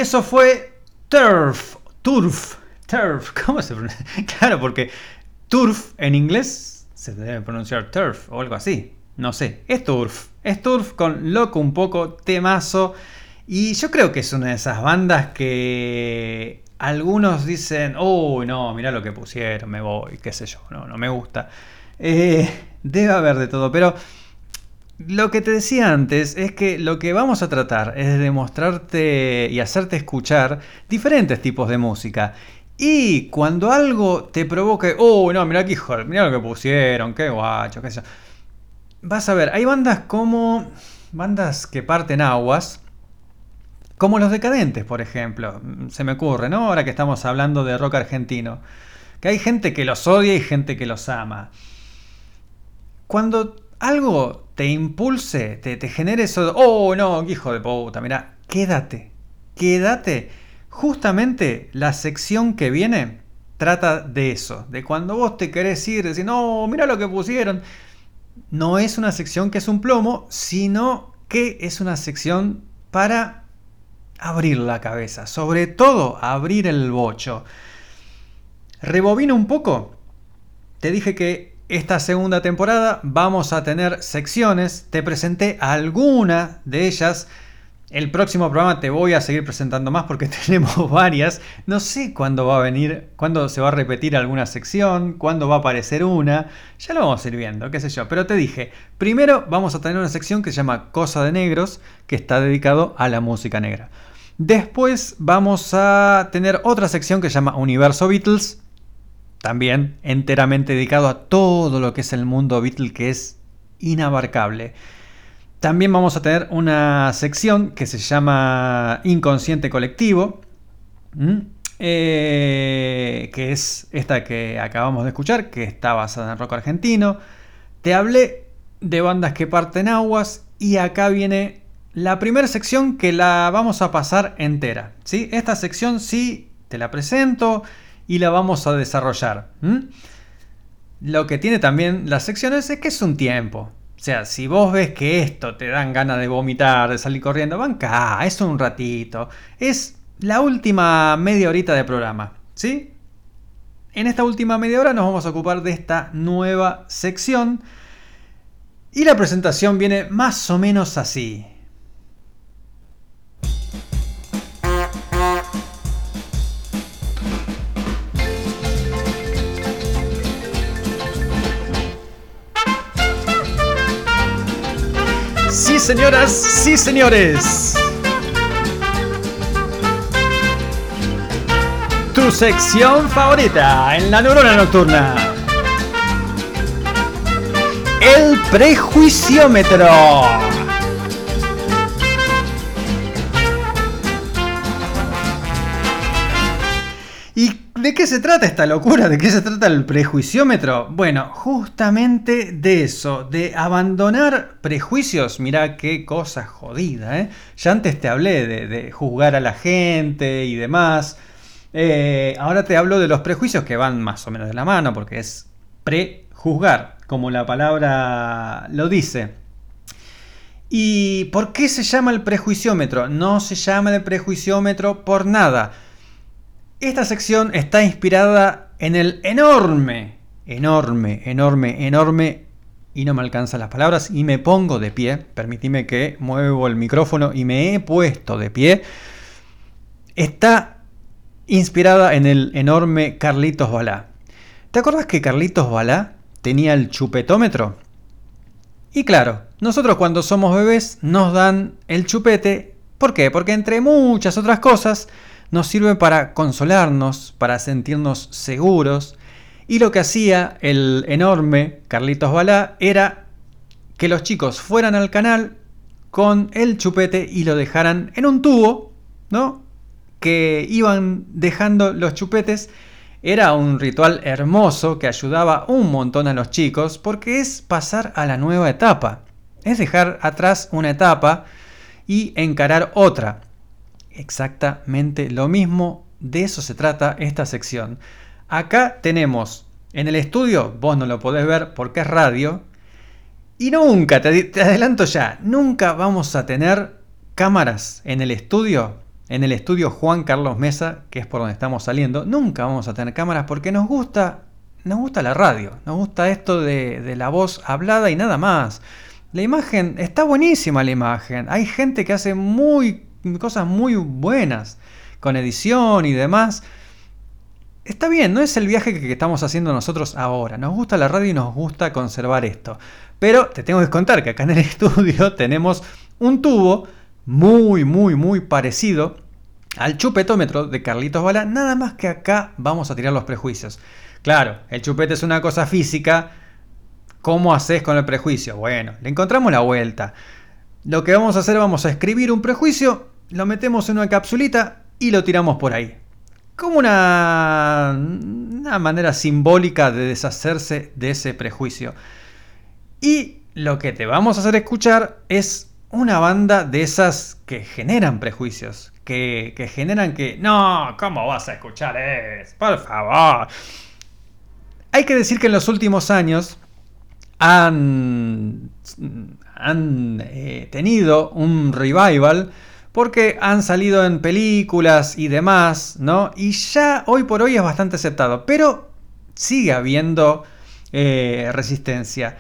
Eso fue Turf, Turf, Turf, ¿cómo se pronuncia? Claro, porque Turf en inglés se debe pronunciar Turf o algo así, no sé, es Turf, es Turf con loco un poco, temazo, y yo creo que es una de esas bandas que algunos dicen, oh, no, mira lo que pusieron, me voy, qué sé yo, no, no me gusta. Eh, debe haber de todo, pero lo que te decía antes es que lo que vamos a tratar es de mostrarte y hacerte escuchar diferentes tipos de música. Y cuando algo te provoque, oh, no, mira aquí, mira lo que pusieron, qué guacho, qué sé yo. Vas a ver, hay bandas como bandas que parten aguas, como los decadentes, por ejemplo. Se me ocurre, ¿no? Ahora que estamos hablando de rock argentino. Que hay gente que los odia y gente que los ama. Cuando algo te impulse, te, te genere eso, oh no, hijo de puta, mira, quédate, quédate. Justamente la sección que viene trata de eso, de cuando vos te querés ir, decir, no, mira lo que pusieron. No es una sección que es un plomo, sino que es una sección para abrir la cabeza, sobre todo abrir el bocho. Rebobino un poco. Te dije que esta segunda temporada vamos a tener secciones. Te presenté alguna de ellas. El próximo programa te voy a seguir presentando más porque tenemos varias. No sé cuándo va a venir, cuándo se va a repetir alguna sección, cuándo va a aparecer una. Ya lo vamos a ir viendo, qué sé yo. Pero te dije, primero vamos a tener una sección que se llama Cosa de Negros, que está dedicado a la música negra. Después vamos a tener otra sección que se llama Universo Beatles, también enteramente dedicado a todo lo que es el mundo Beatle, que es inabarcable. También vamos a tener una sección que se llama Inconsciente Colectivo, eh, que es esta que acabamos de escuchar, que está basada en rock argentino. Te hablé de bandas que parten aguas y acá viene la primera sección que la vamos a pasar entera. ¿sí? Esta sección sí te la presento y la vamos a desarrollar. Lo que tiene también las secciones es que es un tiempo. O sea, si vos ves que esto te dan ganas de vomitar, de salir corriendo, banca, es un ratito. Es la última media horita de programa. ¿Sí? En esta última media hora nos vamos a ocupar de esta nueva sección. Y la presentación viene más o menos así. Señoras, sí, señores. Tu sección favorita en la neurona nocturna. El prejuiciómetro. De qué se trata esta locura? ¿De qué se trata el prejuiciómetro? Bueno, justamente de eso, de abandonar prejuicios. Mirá qué cosa jodida, ¿eh? Ya antes te hablé de, juzgar a la gente y demás. Eh, ahora te hablo de los prejuicios que van más o menos de la mano, porque es prejuzgar, como la palabra lo dice. ¿Y por qué se llama el prejuiciómetro? No se llama el prejuiciómetro por nada esta sección está inspirada en el enorme, enorme, enorme, enorme, y no me alcanzan las palabras, y me pongo de pie, permitime que muevo el micrófono y me he puesto de pie, está inspirada en el enorme Carlitos Balá. ¿Te acuerdas que Carlitos Balá tenía el chupetómetro? Y claro, nosotros cuando somos bebés nos dan el chupete, ¿por qué? Porque entre muchas otras cosas, nos sirve para consolarnos, para sentirnos seguros. Y lo que hacía el enorme Carlitos Balá era que los chicos fueran al canal con el chupete y lo dejaran en un tubo, ¿no? Que iban dejando los chupetes. Era un ritual hermoso que ayudaba un montón a los chicos porque es pasar a la nueva etapa. Es dejar atrás una etapa y encarar otra exactamente lo mismo. De eso se trata esta sección. Acá tenemos en el estudio, vos no lo podés ver porque es radio. Y nunca, te, adelanto ya, nunca vamos a tener cámaras en el estudio en el estudio Juan Carlos Mesa, que es por donde estamos saliendo. Nunca vamos a tener cámaras porque nos gusta, nos gusta la radio, nos gusta esto de, de la voz hablada y nada más. La imagen, está buenísima la imagen. Hay gente que hace muy, cosas muy buenas con edición y demás. Está bien, no es el viaje que, estamos haciendo nosotros ahora. Nos gusta la radio y nos gusta conservar esto. Pero te tengo que contar que acá en el estudio tenemos un tubo muy, muy, muy parecido al chupetómetro de Carlitos Bala, nada más que acá vamos a tirar los prejuicios. Claro, el chupete es una cosa física. ¿Cómo haces con el prejuicio? Bueno, le encontramos la vuelta. Lo que vamos a hacer, vamos a escribir un prejuicio, lo metemos en una capsulita y lo tiramos por ahí. Como una, una manera simbólica de deshacerse de ese prejuicio. Y lo que te vamos a hacer escuchar es una banda de esas que generan prejuicios, que, que generan que, no, ¿cómo vas a escuchar eso? Por favor. Hay que decir que en los últimos años han, han eh, tenido un revival porque han salido en películas y demás, ¿no? Y ya hoy por hoy es bastante aceptado, pero sigue habiendo eh, resistencia.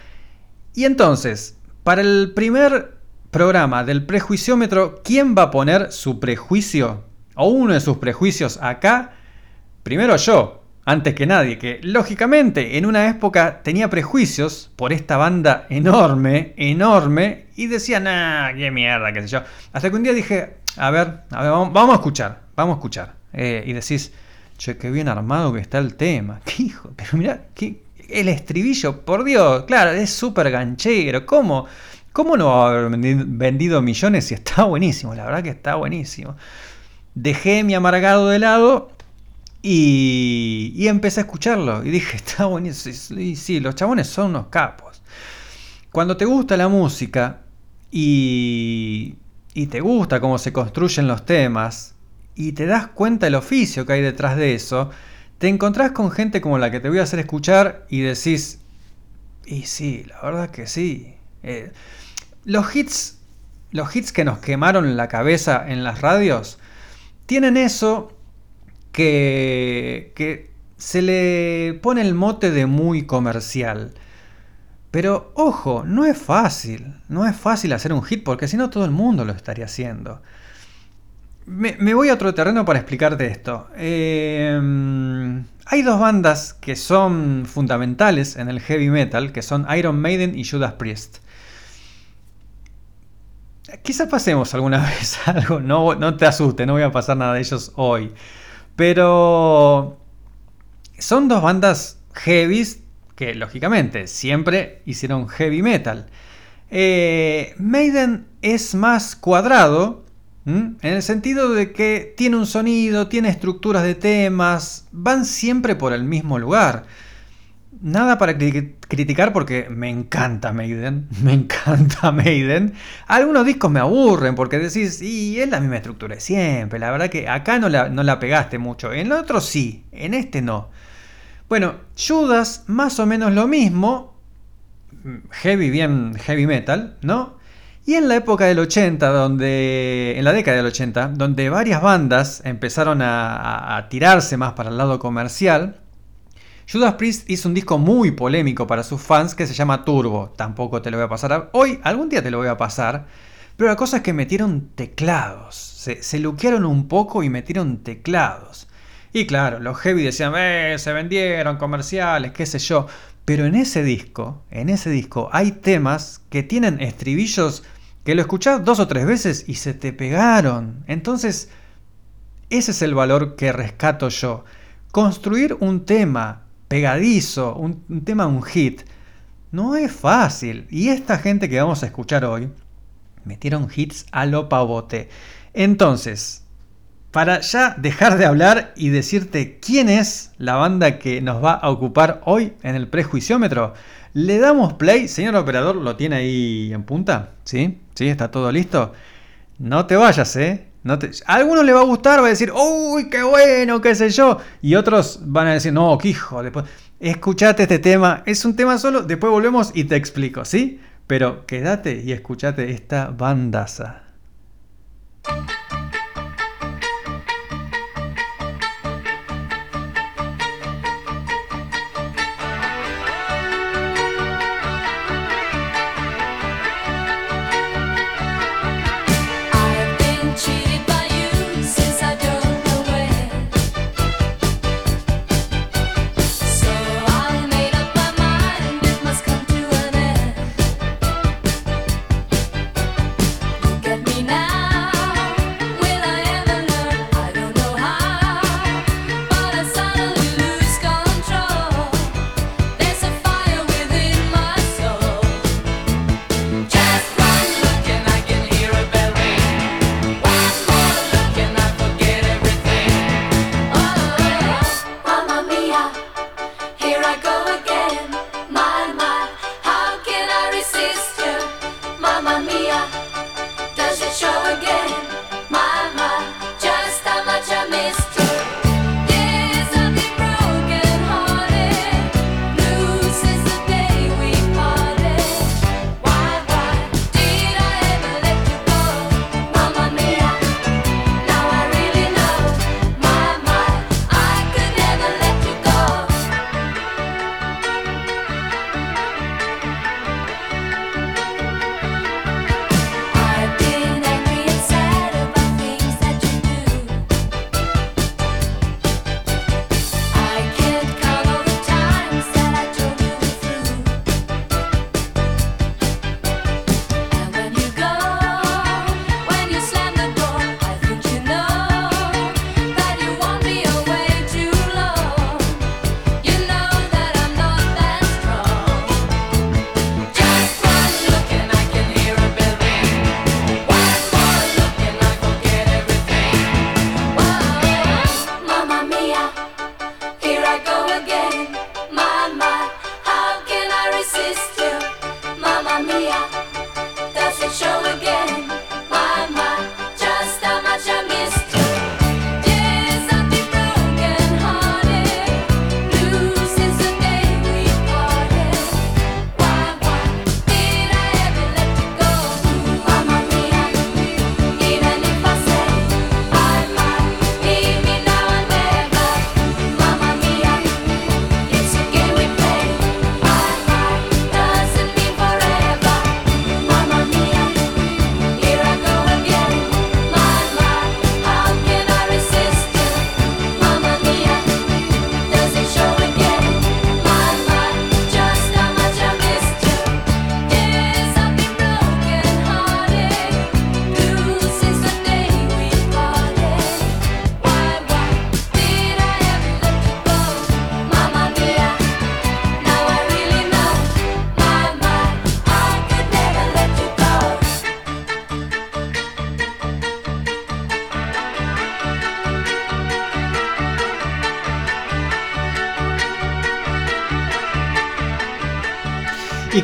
Y entonces, para el primer programa del prejuiciómetro, ¿quién va a poner su prejuicio o uno de sus prejuicios acá? Primero yo, antes que nadie, que lógicamente en una época tenía prejuicios por esta banda enorme, enorme, y decía, nah, qué mierda, qué sé yo. Hasta que un día dije, a ver, a ver vamos, a escuchar, vamos a escuchar. Eh, y decís, che, qué bien armado que está el tema. ¿Qué hijo? Pero qué, el estribillo, por Dios, claro, es súper ganchero. ¿Cómo? ¿Cómo no va a haber vendido millones si está buenísimo? La verdad que está buenísimo. Dejé mi amargado de lado y, y empecé a escucharlo. Y dije, está buenísimo. Y sí, los chabones son unos capos. Cuando te gusta la música y, y te gusta cómo se construyen los temas y te das cuenta el oficio que hay detrás de eso, te encontrás con gente como la que te voy a hacer escuchar y decís, y sí, la verdad que sí. Eh, los hits, los hits que nos quemaron la cabeza en las radios, tienen eso que, se le pone el mote de muy comercial. Pero ojo, no es fácil, no es fácil hacer un hit porque si no todo el mundo lo estaría haciendo. Me, voy a otro terreno para explicarte esto. Eh, hay dos bandas que son fundamentales en el heavy metal, que son Iron Maiden y Judas Priest. Quizás pasemos alguna vez algo, no, no te asustes, no voy a pasar nada de ellos hoy. Pero son dos bandas heavies que lógicamente siempre hicieron heavy metal. Eh, Maiden es más cuadrado, en el sentido de que tiene un sonido, tiene estructuras de temas, van siempre por el mismo lugar. Nada para criticar porque me encanta Maiden, me encanta Maiden. Algunos discos me aburren porque decís, y es la misma estructura de siempre. La verdad que acá no la, no la pegaste mucho, en el otro sí, en este no. Bueno, Judas más o menos lo mismo, heavy, bien heavy metal, ¿no? Y en la época del 80, donde, en la década del 80, donde varias bandas empezaron a, a, tirarse más para el lado comercial, Judas Priest hizo un disco muy polémico para sus fans que se llama Turbo. Tampoco te lo voy a pasar hoy, algún día te lo voy a pasar. Pero la cosa es que metieron teclados. Se, se luquearon un poco y metieron teclados. Y claro, los heavy decían, eh, se vendieron comerciales, qué sé yo. Pero en ese disco, en ese disco hay temas que tienen estribillos que lo escuchás dos o tres veces y se te pegaron. Entonces, ese es el valor que rescato yo. Construir un tema pegadizo, un, tema, un hit, no es fácil. Y esta gente que vamos a escuchar hoy, metieron hits a lo pavote. Entonces, para ya dejar de hablar y decirte quién es la banda que nos va a ocupar hoy en el prejuiciómetro, le damos play. Señor operador, ¿lo tiene ahí en punta? ¿Sí? ¿Sí? ¿Está todo listo? No te vayas, ¿eh? A algunos le va a gustar, va a decir, uy, qué bueno, qué sé yo. Y otros van a decir, no, qué hijo. Después, escuchate este tema. Es un tema solo, después volvemos y te explico, ¿sí? Pero quédate y escuchate esta bandaza.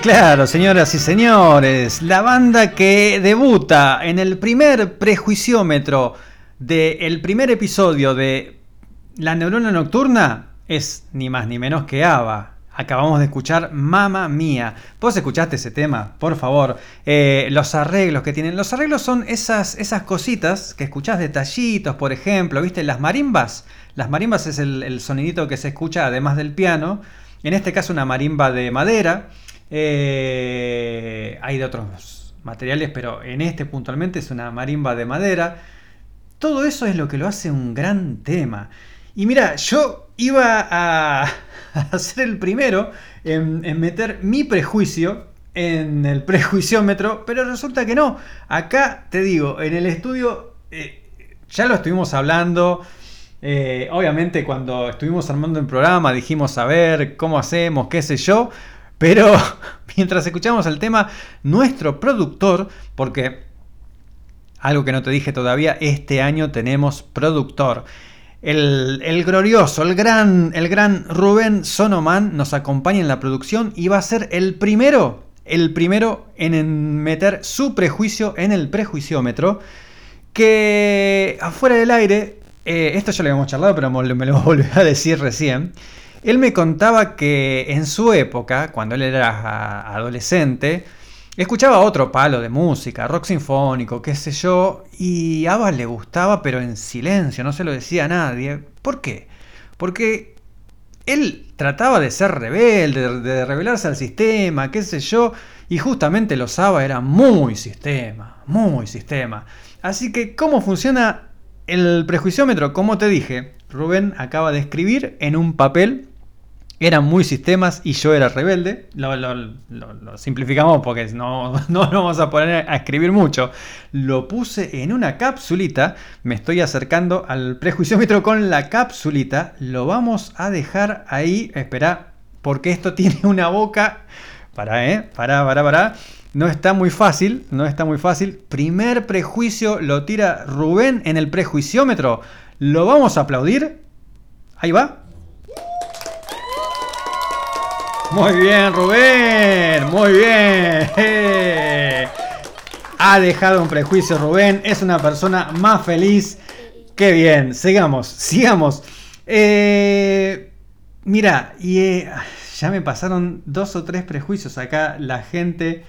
Claro, señoras y señores, la banda que debuta en el primer prejuiciómetro del primer episodio de La Neurona Nocturna es ni más ni menos que ABBA. Acabamos de escuchar Mamma Mía. ¿Vos escuchaste ese tema? Por favor. Eh, los arreglos que tienen. Los arreglos son esas, esas cositas que escuchás detallitos, por ejemplo. ¿Viste? Las marimbas. Las marimbas es el, el sonidito que se escucha además del piano. En este caso una marimba de madera. Eh, hay de otros materiales, pero en este puntualmente es una marimba de madera. Todo eso es lo que lo hace un gran tema. Y mira, yo iba a, a ser el primero en, meter mi prejuicio en el prejuiciómetro, pero resulta que no. Acá te digo, en el estudio eh, ya lo estuvimos hablando. Eh, obviamente cuando estuvimos armando el programa dijimos a ver cómo hacemos, qué sé yo. Pero mientras escuchamos el tema, nuestro productor, porque algo que no te dije todavía, este año tenemos productor. El, el glorioso, el gran, el gran Rubén Sonoman nos acompaña en la producción y va a ser el primero, el primero en, meter su prejuicio en el prejuiciómetro. Que afuera del aire, eh, esto ya lo habíamos charlado, pero me lo volví a decir recién. Él me contaba que en su época, cuando él era a- adolescente, escuchaba otro palo de música, rock sinfónico, qué sé yo, y a le gustaba, pero en silencio, no se lo decía a nadie. ¿Por qué? Porque él trataba de ser rebelde, de, rebelarse al sistema, qué sé yo, y justamente los ABBA eran muy sistema, muy sistema. Así que, ¿cómo funciona el prejuiciómetro? Como te dije, Rubén acaba de escribir en un papel eran muy sistemas y yo era rebelde. Lo, simplificamos porque no, no vamos a poner a escribir mucho. Lo puse en una capsulita. Me estoy acercando al prejuiciómetro con la capsulita. Lo vamos a dejar ahí. Espera, porque esto tiene una boca. Para, eh. Para, para, para. No está muy fácil. No está muy fácil. Primer prejuicio lo tira Rubén en el prejuiciómetro. Lo vamos a aplaudir. Ahí va. Muy bien, Rubén. Muy bien. Ha dejado un prejuicio, Rubén. Es una persona más feliz. Qué bien. Sigamos, sigamos. Eh, mira, y eh, ya me pasaron dos o tres prejuicios acá. La gente.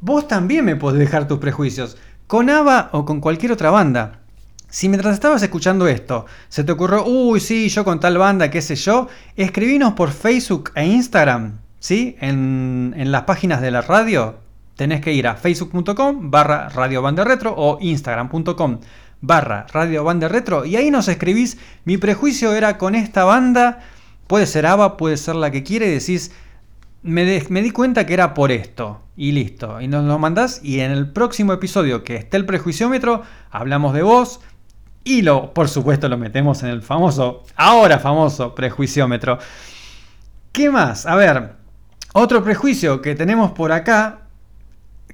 Vos también me podés dejar tus prejuicios. Con ABBA o con cualquier otra banda. Si mientras estabas escuchando esto se te ocurrió, uy, sí, yo con tal banda, qué sé yo, escribinos por Facebook e Instagram, ¿sí? En, en las páginas de la radio tenés que ir a facebook.com barra Radio Banda Retro o instagram.com barra Radio Banda Retro y ahí nos escribís, mi prejuicio era con esta banda, puede ser ABBA, puede ser la que quiere, y decís, me, me di cuenta que era por esto. Y listo. Y nos lo mandás. Y en el próximo episodio que esté el prejuiciómetro, hablamos de vos. Y lo, por supuesto, lo metemos en el famoso, ahora famoso prejuiciómetro. ¿Qué más? A ver, otro prejuicio que tenemos por acá.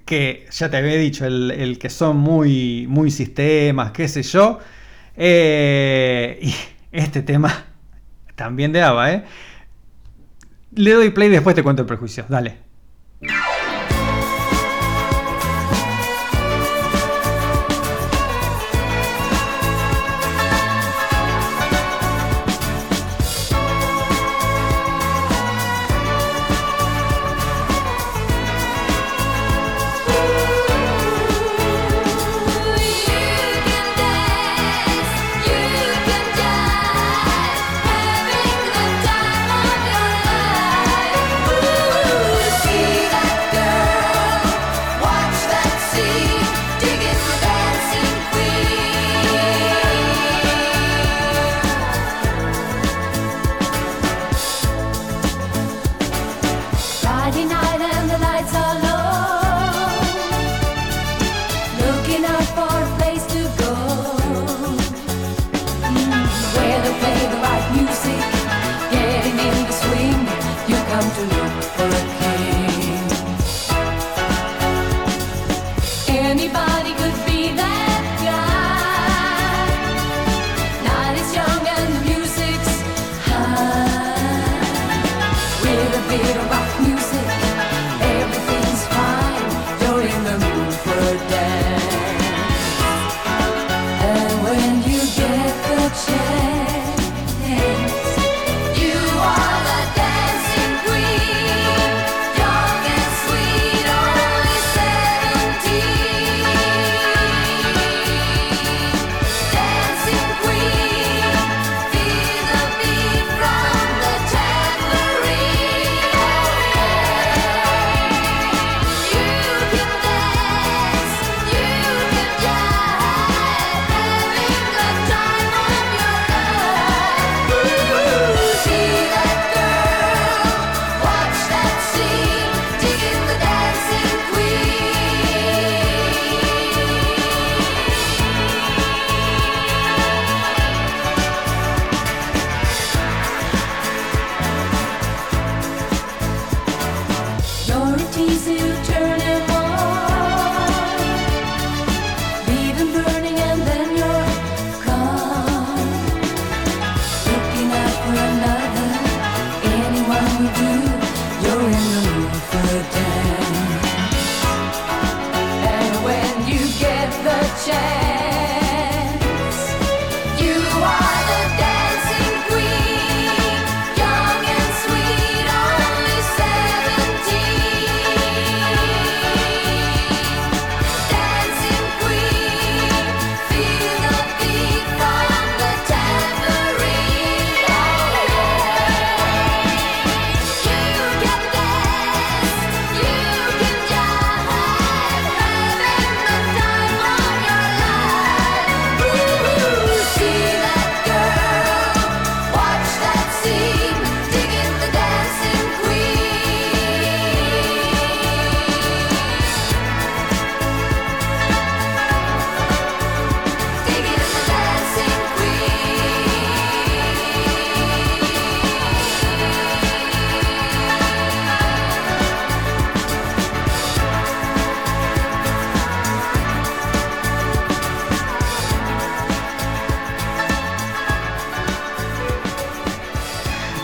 Que ya te había dicho, el, el que son muy, muy sistemas, qué sé yo. Eh, y este tema también de ABBA, ¿eh? Le doy play y después te cuento el prejuicio. Dale.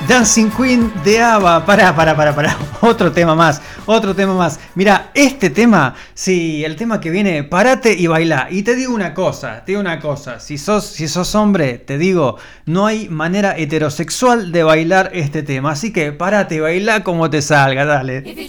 Dancing Queen de ABBA. Pará, pará, pará, pará. Otro tema más, otro tema más. Mira, este tema, sí, el tema que viene, parate y baila. Y te digo una cosa, te digo una cosa. Si sos, si sos hombre, te digo, no hay manera heterosexual de bailar este tema. Así que parate y baila como te salga, dale. If you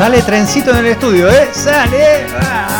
Sale trencito en el estudio, ¿eh? ¡Sale!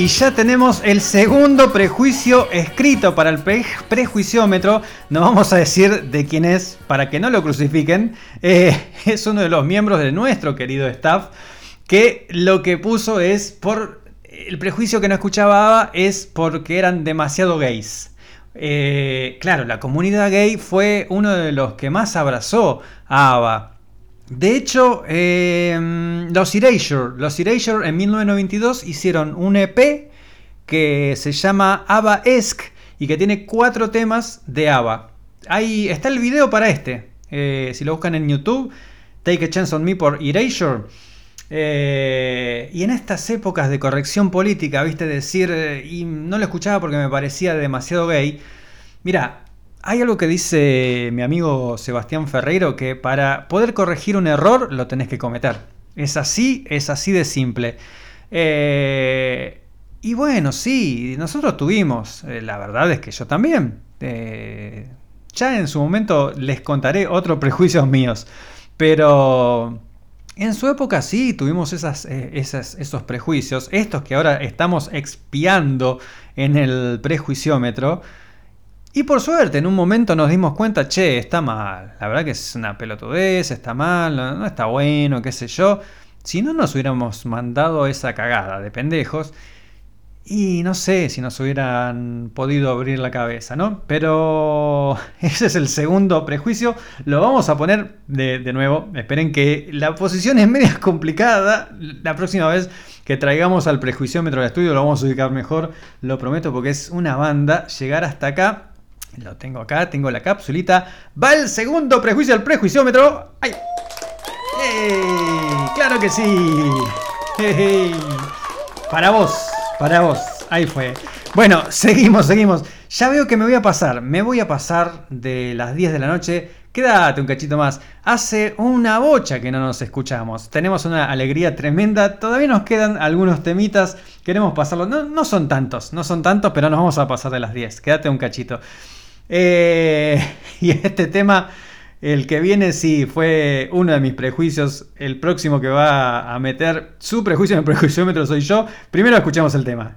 Y ya tenemos el segundo prejuicio escrito para el pre- prejuiciómetro. No vamos a decir de quién es para que no lo crucifiquen. Eh, es uno de los miembros de nuestro querido staff que lo que puso es por... El prejuicio que no escuchaba es porque eran demasiado gays. Eh, claro, la comunidad gay fue uno de los que más abrazó a ABBA. De hecho, eh, los Erasure, los en 1992 hicieron un EP que se llama ABBA Esque y que tiene cuatro temas de ABBA. Ahí está el video para este. Eh, si lo buscan en YouTube, Take a Chance on Me por Erasure. Eh, y en estas épocas de corrección política, viste, decir, eh, y no lo escuchaba porque me parecía demasiado gay. Mira, hay algo que dice mi amigo Sebastián Ferreiro que para poder corregir un error lo tenés que cometer. Es así, es así de simple. Eh, y bueno, sí, nosotros tuvimos, eh, la verdad es que yo también. Eh, ya en su momento les contaré otros prejuicios míos, pero en su época sí tuvimos esos prejuicios, estos que ahora estamos expiando en el prejuiciómetro. Y por suerte, en un momento nos dimos cuenta, che, está mal. La verdad que es una pelotudez, está mal, no, está bueno, qué sé yo. Si no nos hubiéramos mandado esa cagada de pendejos. Y no sé si nos hubieran podido abrir la cabeza, ¿no? Pero ese es el segundo prejuicio. Lo vamos a poner de, de nuevo. Esperen que la posición es media complicada. La próxima vez que traigamos al prejuiciómetro del estudio lo vamos a ubicar mejor. Lo prometo porque es una banda. Llegar hasta acá. Lo tengo acá, tengo la capsulita. Va el segundo prejuicio al prejuiciómetro. ¡Ay! ¡Ey! ¡Claro que sí! ¡Ey! Para vos, para vos. Ahí fue. Bueno, seguimos, seguimos. Ya veo que me voy a pasar. Me voy a pasar de las 10 de la noche. Quédate un cachito más. Hace una bocha que no nos escuchamos. Tenemos una alegría tremenda. Todavía nos quedan algunos temitas. Queremos pasarlos. No, no son tantos, no son tantos, pero nos vamos a pasar de las 10. Quédate un cachito. Eh, y este tema, el que viene, sí, fue uno de mis prejuicios. El próximo que va a meter su prejuicio en el prejuiciómetro soy yo. Primero escuchamos el tema.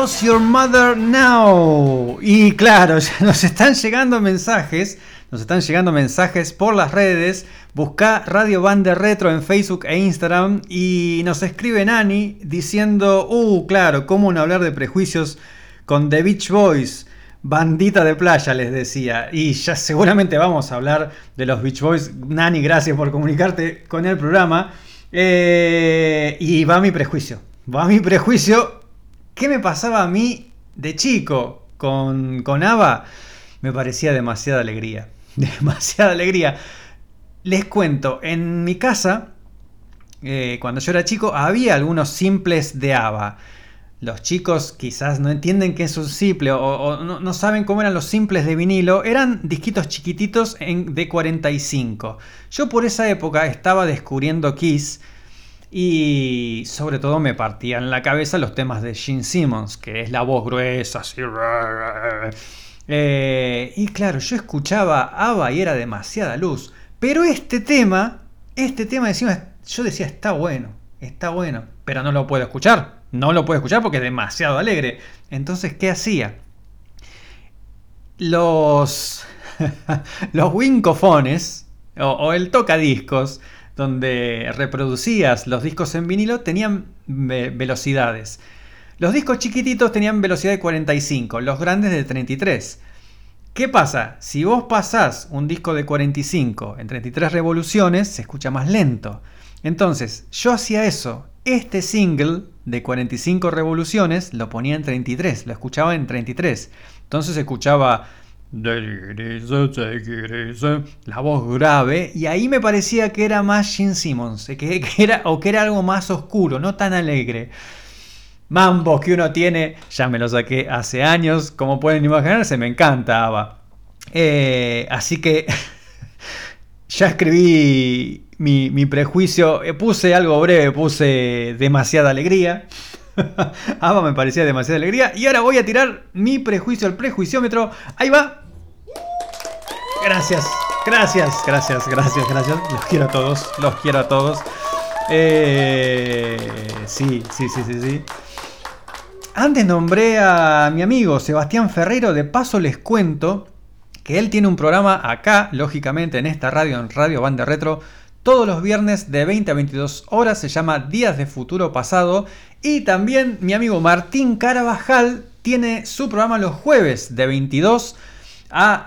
Your Mother Know? Y claro, nos están llegando mensajes, nos están llegando mensajes por las redes, Busca Radio Bande Retro en Facebook e Instagram y nos escribe Nani diciendo, uh, claro, ¿cómo no hablar de prejuicios con The Beach Boys? Bandita de playa, les decía. Y ya seguramente vamos a hablar de los Beach Boys. Nani, gracias por comunicarte con el programa. Eh, y va mi prejuicio. Va mi prejuicio. ¿Qué me pasaba a mí de chico con, con ABBA? Me parecía demasiada alegría. Demasiada alegría. Les cuento, en mi casa, eh, cuando yo era chico, había algunos simples de ABBA. Los chicos quizás no entienden qué es un simple o, no saben cómo eran los simples de vinilo. Eran disquitos chiquititos en, de 45. Yo por esa época estaba descubriendo Kiss y sobre todo me partían la cabeza los temas de Gene Simmons, que es la voz gruesa. Eh, y claro, yo escuchaba ABBA y era demasiada luz. Pero este tema, este tema encima, yo decía, está bueno, está bueno, pero no lo puedo escuchar. No lo puedo escuchar porque es demasiado alegre. Entonces, ¿qué hacía? Los, los wincofones o, o el tocadiscos donde reproducías los discos en vinilo tenían ve- velocidades. Los discos chiquititos tenían velocidad de 45, los grandes de 33. ¿Qué pasa? Si vos pasás un disco de 45 en 33 revoluciones, se escucha más lento. Entonces, yo hacía eso. Este single de 45 revoluciones lo ponía en 33, lo escuchaba en 33. Entonces escuchaba la voz grave y ahí me parecía que era más Gene Simmons, que, que era, o que era algo más oscuro, no tan alegre. Mambos que uno tiene, ya me lo saqué hace años, como pueden imaginarse, me encanta ABBA. Eh, así que ya escribí mi, mi prejuicio, eh, puse algo breve, puse demasiada alegría. ABBA me parecía demasiada alegría. Y ahora voy a tirar mi prejuicio al prejuiciómetro. Ahí va. Gracias, gracias, gracias, gracias, gracias. Los quiero a todos, los quiero a todos. Eh, sí, sí, sí, sí, sí. Antes nombré a mi amigo Sebastián Ferreiro, de paso les cuento que él tiene un programa acá, lógicamente en esta radio, en Radio Banda Retro, todos los viernes de 20 a 22 horas, se llama Días de Futuro Pasado, y también mi amigo Martín Carabajal tiene su programa los jueves de 22 a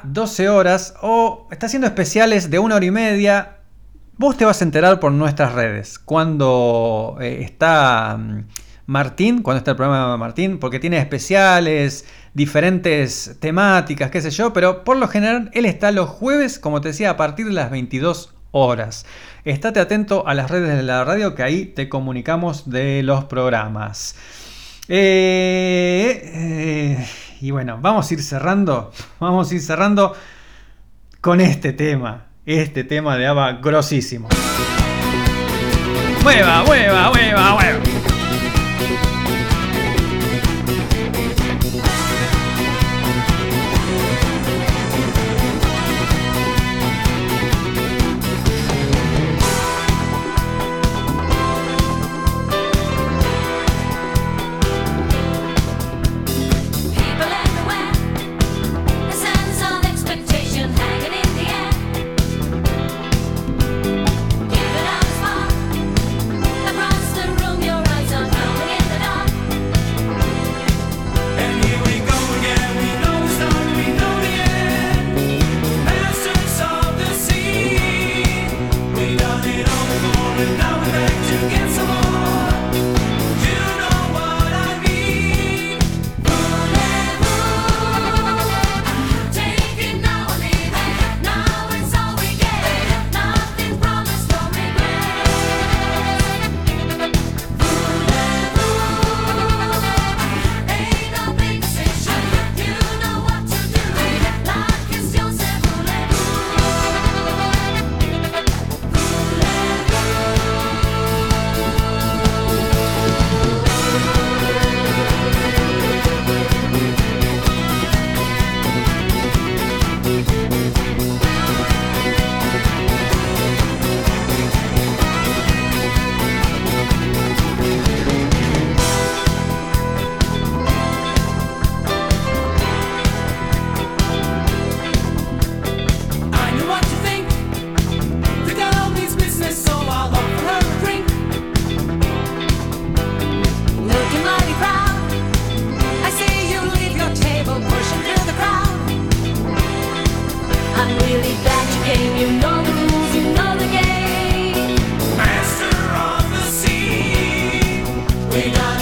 12 horas, o está haciendo especiales de una hora y media. Vos te vas a enterar por nuestras redes cuando eh, está... mm, Martín, cuando está el programa de Martín, porque tiene especiales, diferentes temáticas, qué sé yo, pero por lo general él está los jueves, como te decía, a partir de las 22 horas. Estate atento a las redes de la radio que ahí te comunicamos de los programas. Eh, eh, y bueno, vamos a ir cerrando, vamos a ir cerrando con este tema, este tema de ABBA grosísimo. Mueva, mueva, mueva, mueva. we got.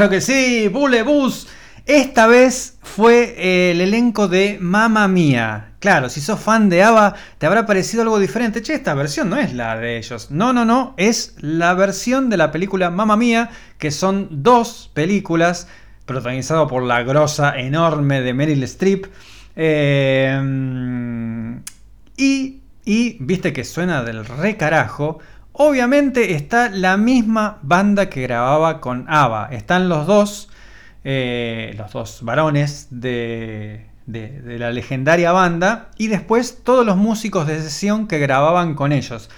Claro que sí, Bulebus. Esta vez fue eh, el elenco de Mamma Mía. Claro, si sos fan de ABBA, te habrá parecido algo diferente. Che, esta versión no es la de ellos. No, no, no. Es la versión de la película Mamma Mía, que son dos películas protagonizado por la grosa enorme de Meryl Streep. Eh, y, y viste que suena del re carajo. Obviamente está la misma banda que grababa con ABBA. Están los dos, eh, los dos varones de, de- la legendaria banda. Y después todos los músicos de sesión que grababan con ellos.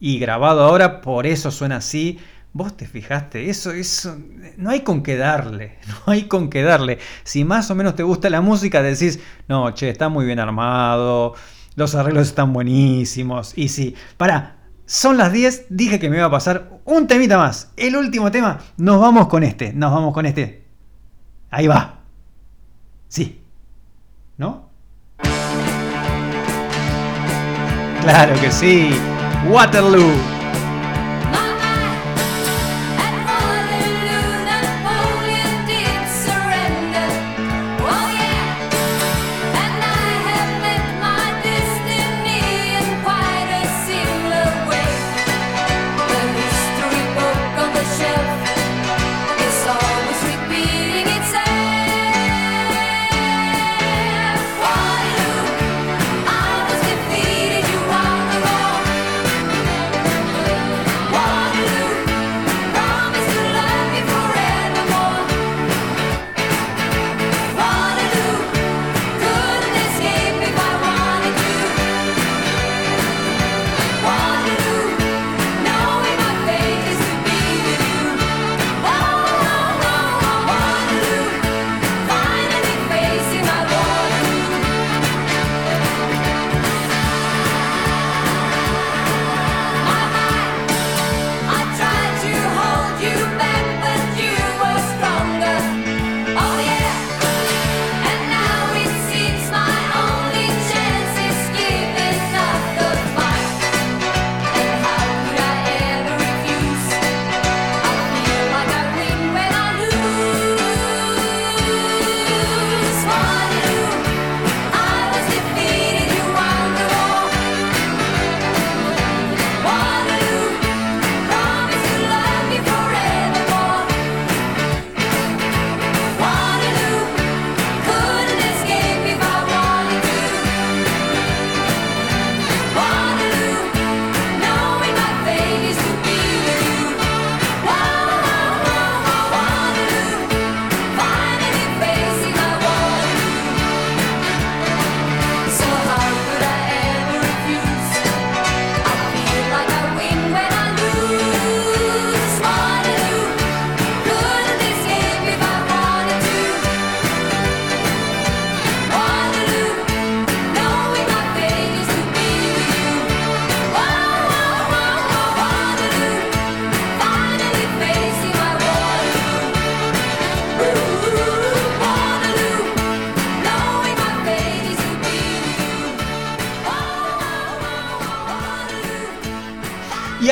Y grabado ahora, por eso suena así. Vos te fijaste, eso, eso, no hay con qué darle, no hay con qué darle. Si más o menos te gusta la música, decís, no, che, está muy bien armado, los arreglos están buenísimos. Y sí, para, son las 10, dije que me iba a pasar un temita más. El último tema, nos vamos con este, nos vamos con este. Ahí va. Sí. ¿No? Claro que sí. Waterloo.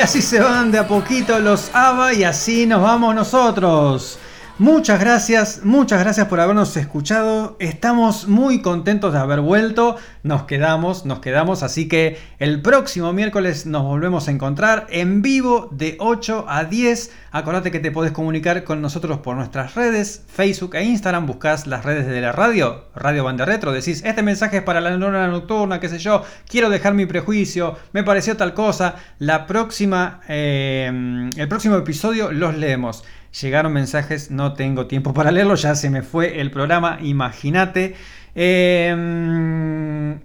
Así se van de a poquito los ABBA y así nos vamos nosotros. Muchas gracias, muchas gracias por habernos escuchado. Estamos muy contentos de haber vuelto. Nos quedamos, nos quedamos. Así que el próximo miércoles nos volvemos a encontrar en vivo de 8 a 10. Acordate que te podés comunicar con nosotros por nuestras redes, Facebook e Instagram. Buscás las redes de la radio, Radio Banda Retro. Decís, este mensaje es para la neurona nocturna, qué sé yo. Quiero dejar mi prejuicio. Me pareció tal cosa. La próxima, eh, el próximo episodio los leemos. Llegaron mensajes, no tengo tiempo para leerlo, ya se me fue el programa, imagínate. Eh,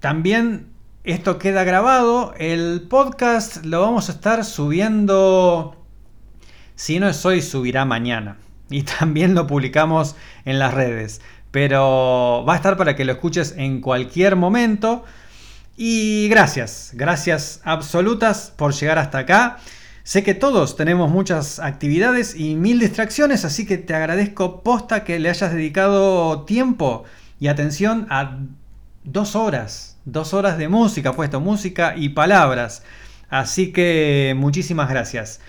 también esto queda grabado, el podcast lo vamos a estar subiendo, si no es hoy, subirá mañana. Y también lo publicamos en las redes. Pero va a estar para que lo escuches en cualquier momento. Y gracias, gracias absolutas por llegar hasta acá. Sé que todos tenemos muchas actividades y mil distracciones, así que te agradezco posta que le hayas dedicado tiempo y atención a dos horas, dos horas de música, puesto música y palabras. Así que muchísimas gracias.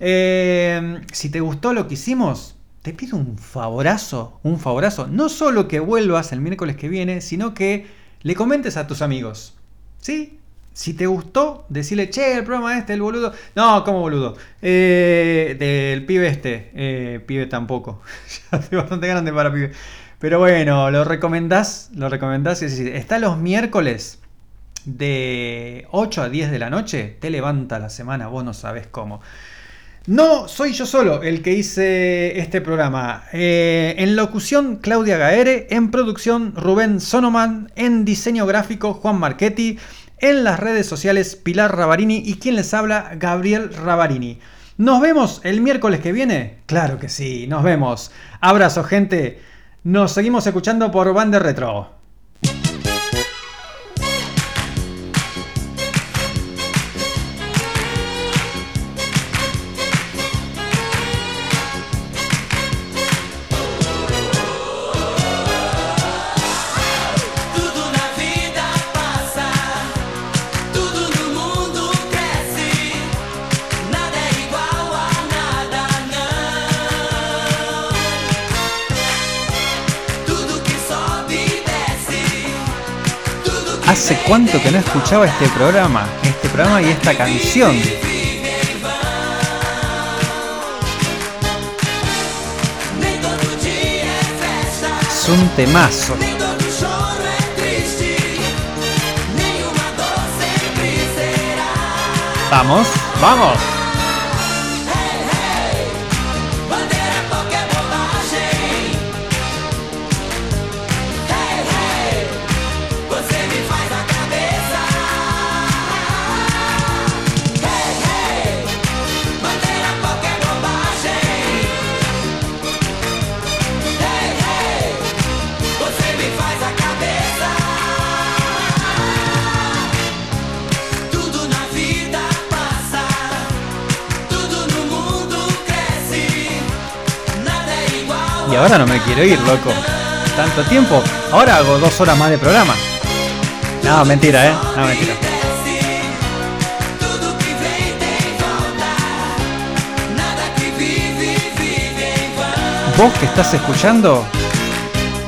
Eh, si te gustó lo que hicimos, te pido un favorazo, un favorazo. No solo que vuelvas el miércoles que viene, sino que le comentes a tus amigos. ¿Sí? Si te gustó, decirle, che, el programa este, el boludo. No, ¿cómo boludo? Eh, del pibe este. Eh, pibe tampoco. ya estoy bastante grande para pibe. Pero bueno, lo recomendás. Lo recomendás. Es decir, está los miércoles de 8 a 10 de la noche. Te levanta la semana, vos no sabés cómo. No soy yo solo el que hice este programa. Eh, en locución, Claudia Gaere. En producción, Rubén Sonoman. En diseño gráfico, Juan Marchetti. En las redes sociales, Pilar Rabarini. Y quien les habla, Gabriel Rabarini. ¿Nos vemos el miércoles que viene? Claro que sí, nos vemos. Abrazo, gente. Nos seguimos escuchando por Bande Retro. ¿Hace cuánto que no escuchaba este programa? Este programa y esta canción. Es un temazo. nem todo Y ahora no me quiero ir, loco. Tanto tiempo. Ahora hago dos horas más de programa. No, mentira, ¿eh? No, mentira. Vos que estás escuchando,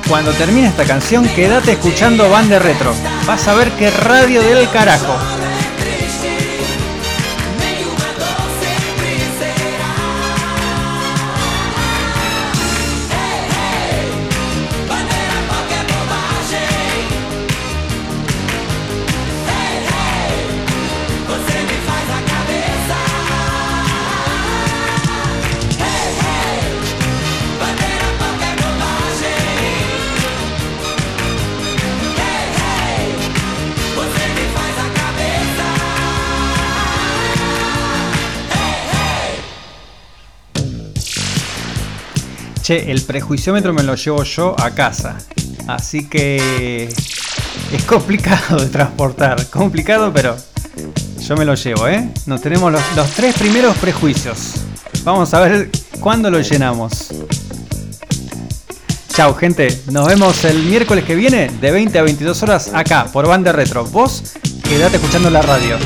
cuando termine esta canción, quédate escuchando Bande Retro. Vas a ver qué radio del carajo. El prejuiciómetro me lo llevo yo a casa. Así que es complicado de transportar. Complicado, pero yo me lo llevo, ¿eh? Nos tenemos los, tres primeros prejuicios. Vamos a ver cuándo lo llenamos. Chau, gente. Nos vemos el miércoles que viene de 20 a 22 horas acá por Banda Retro. Vos quedate escuchando la radio.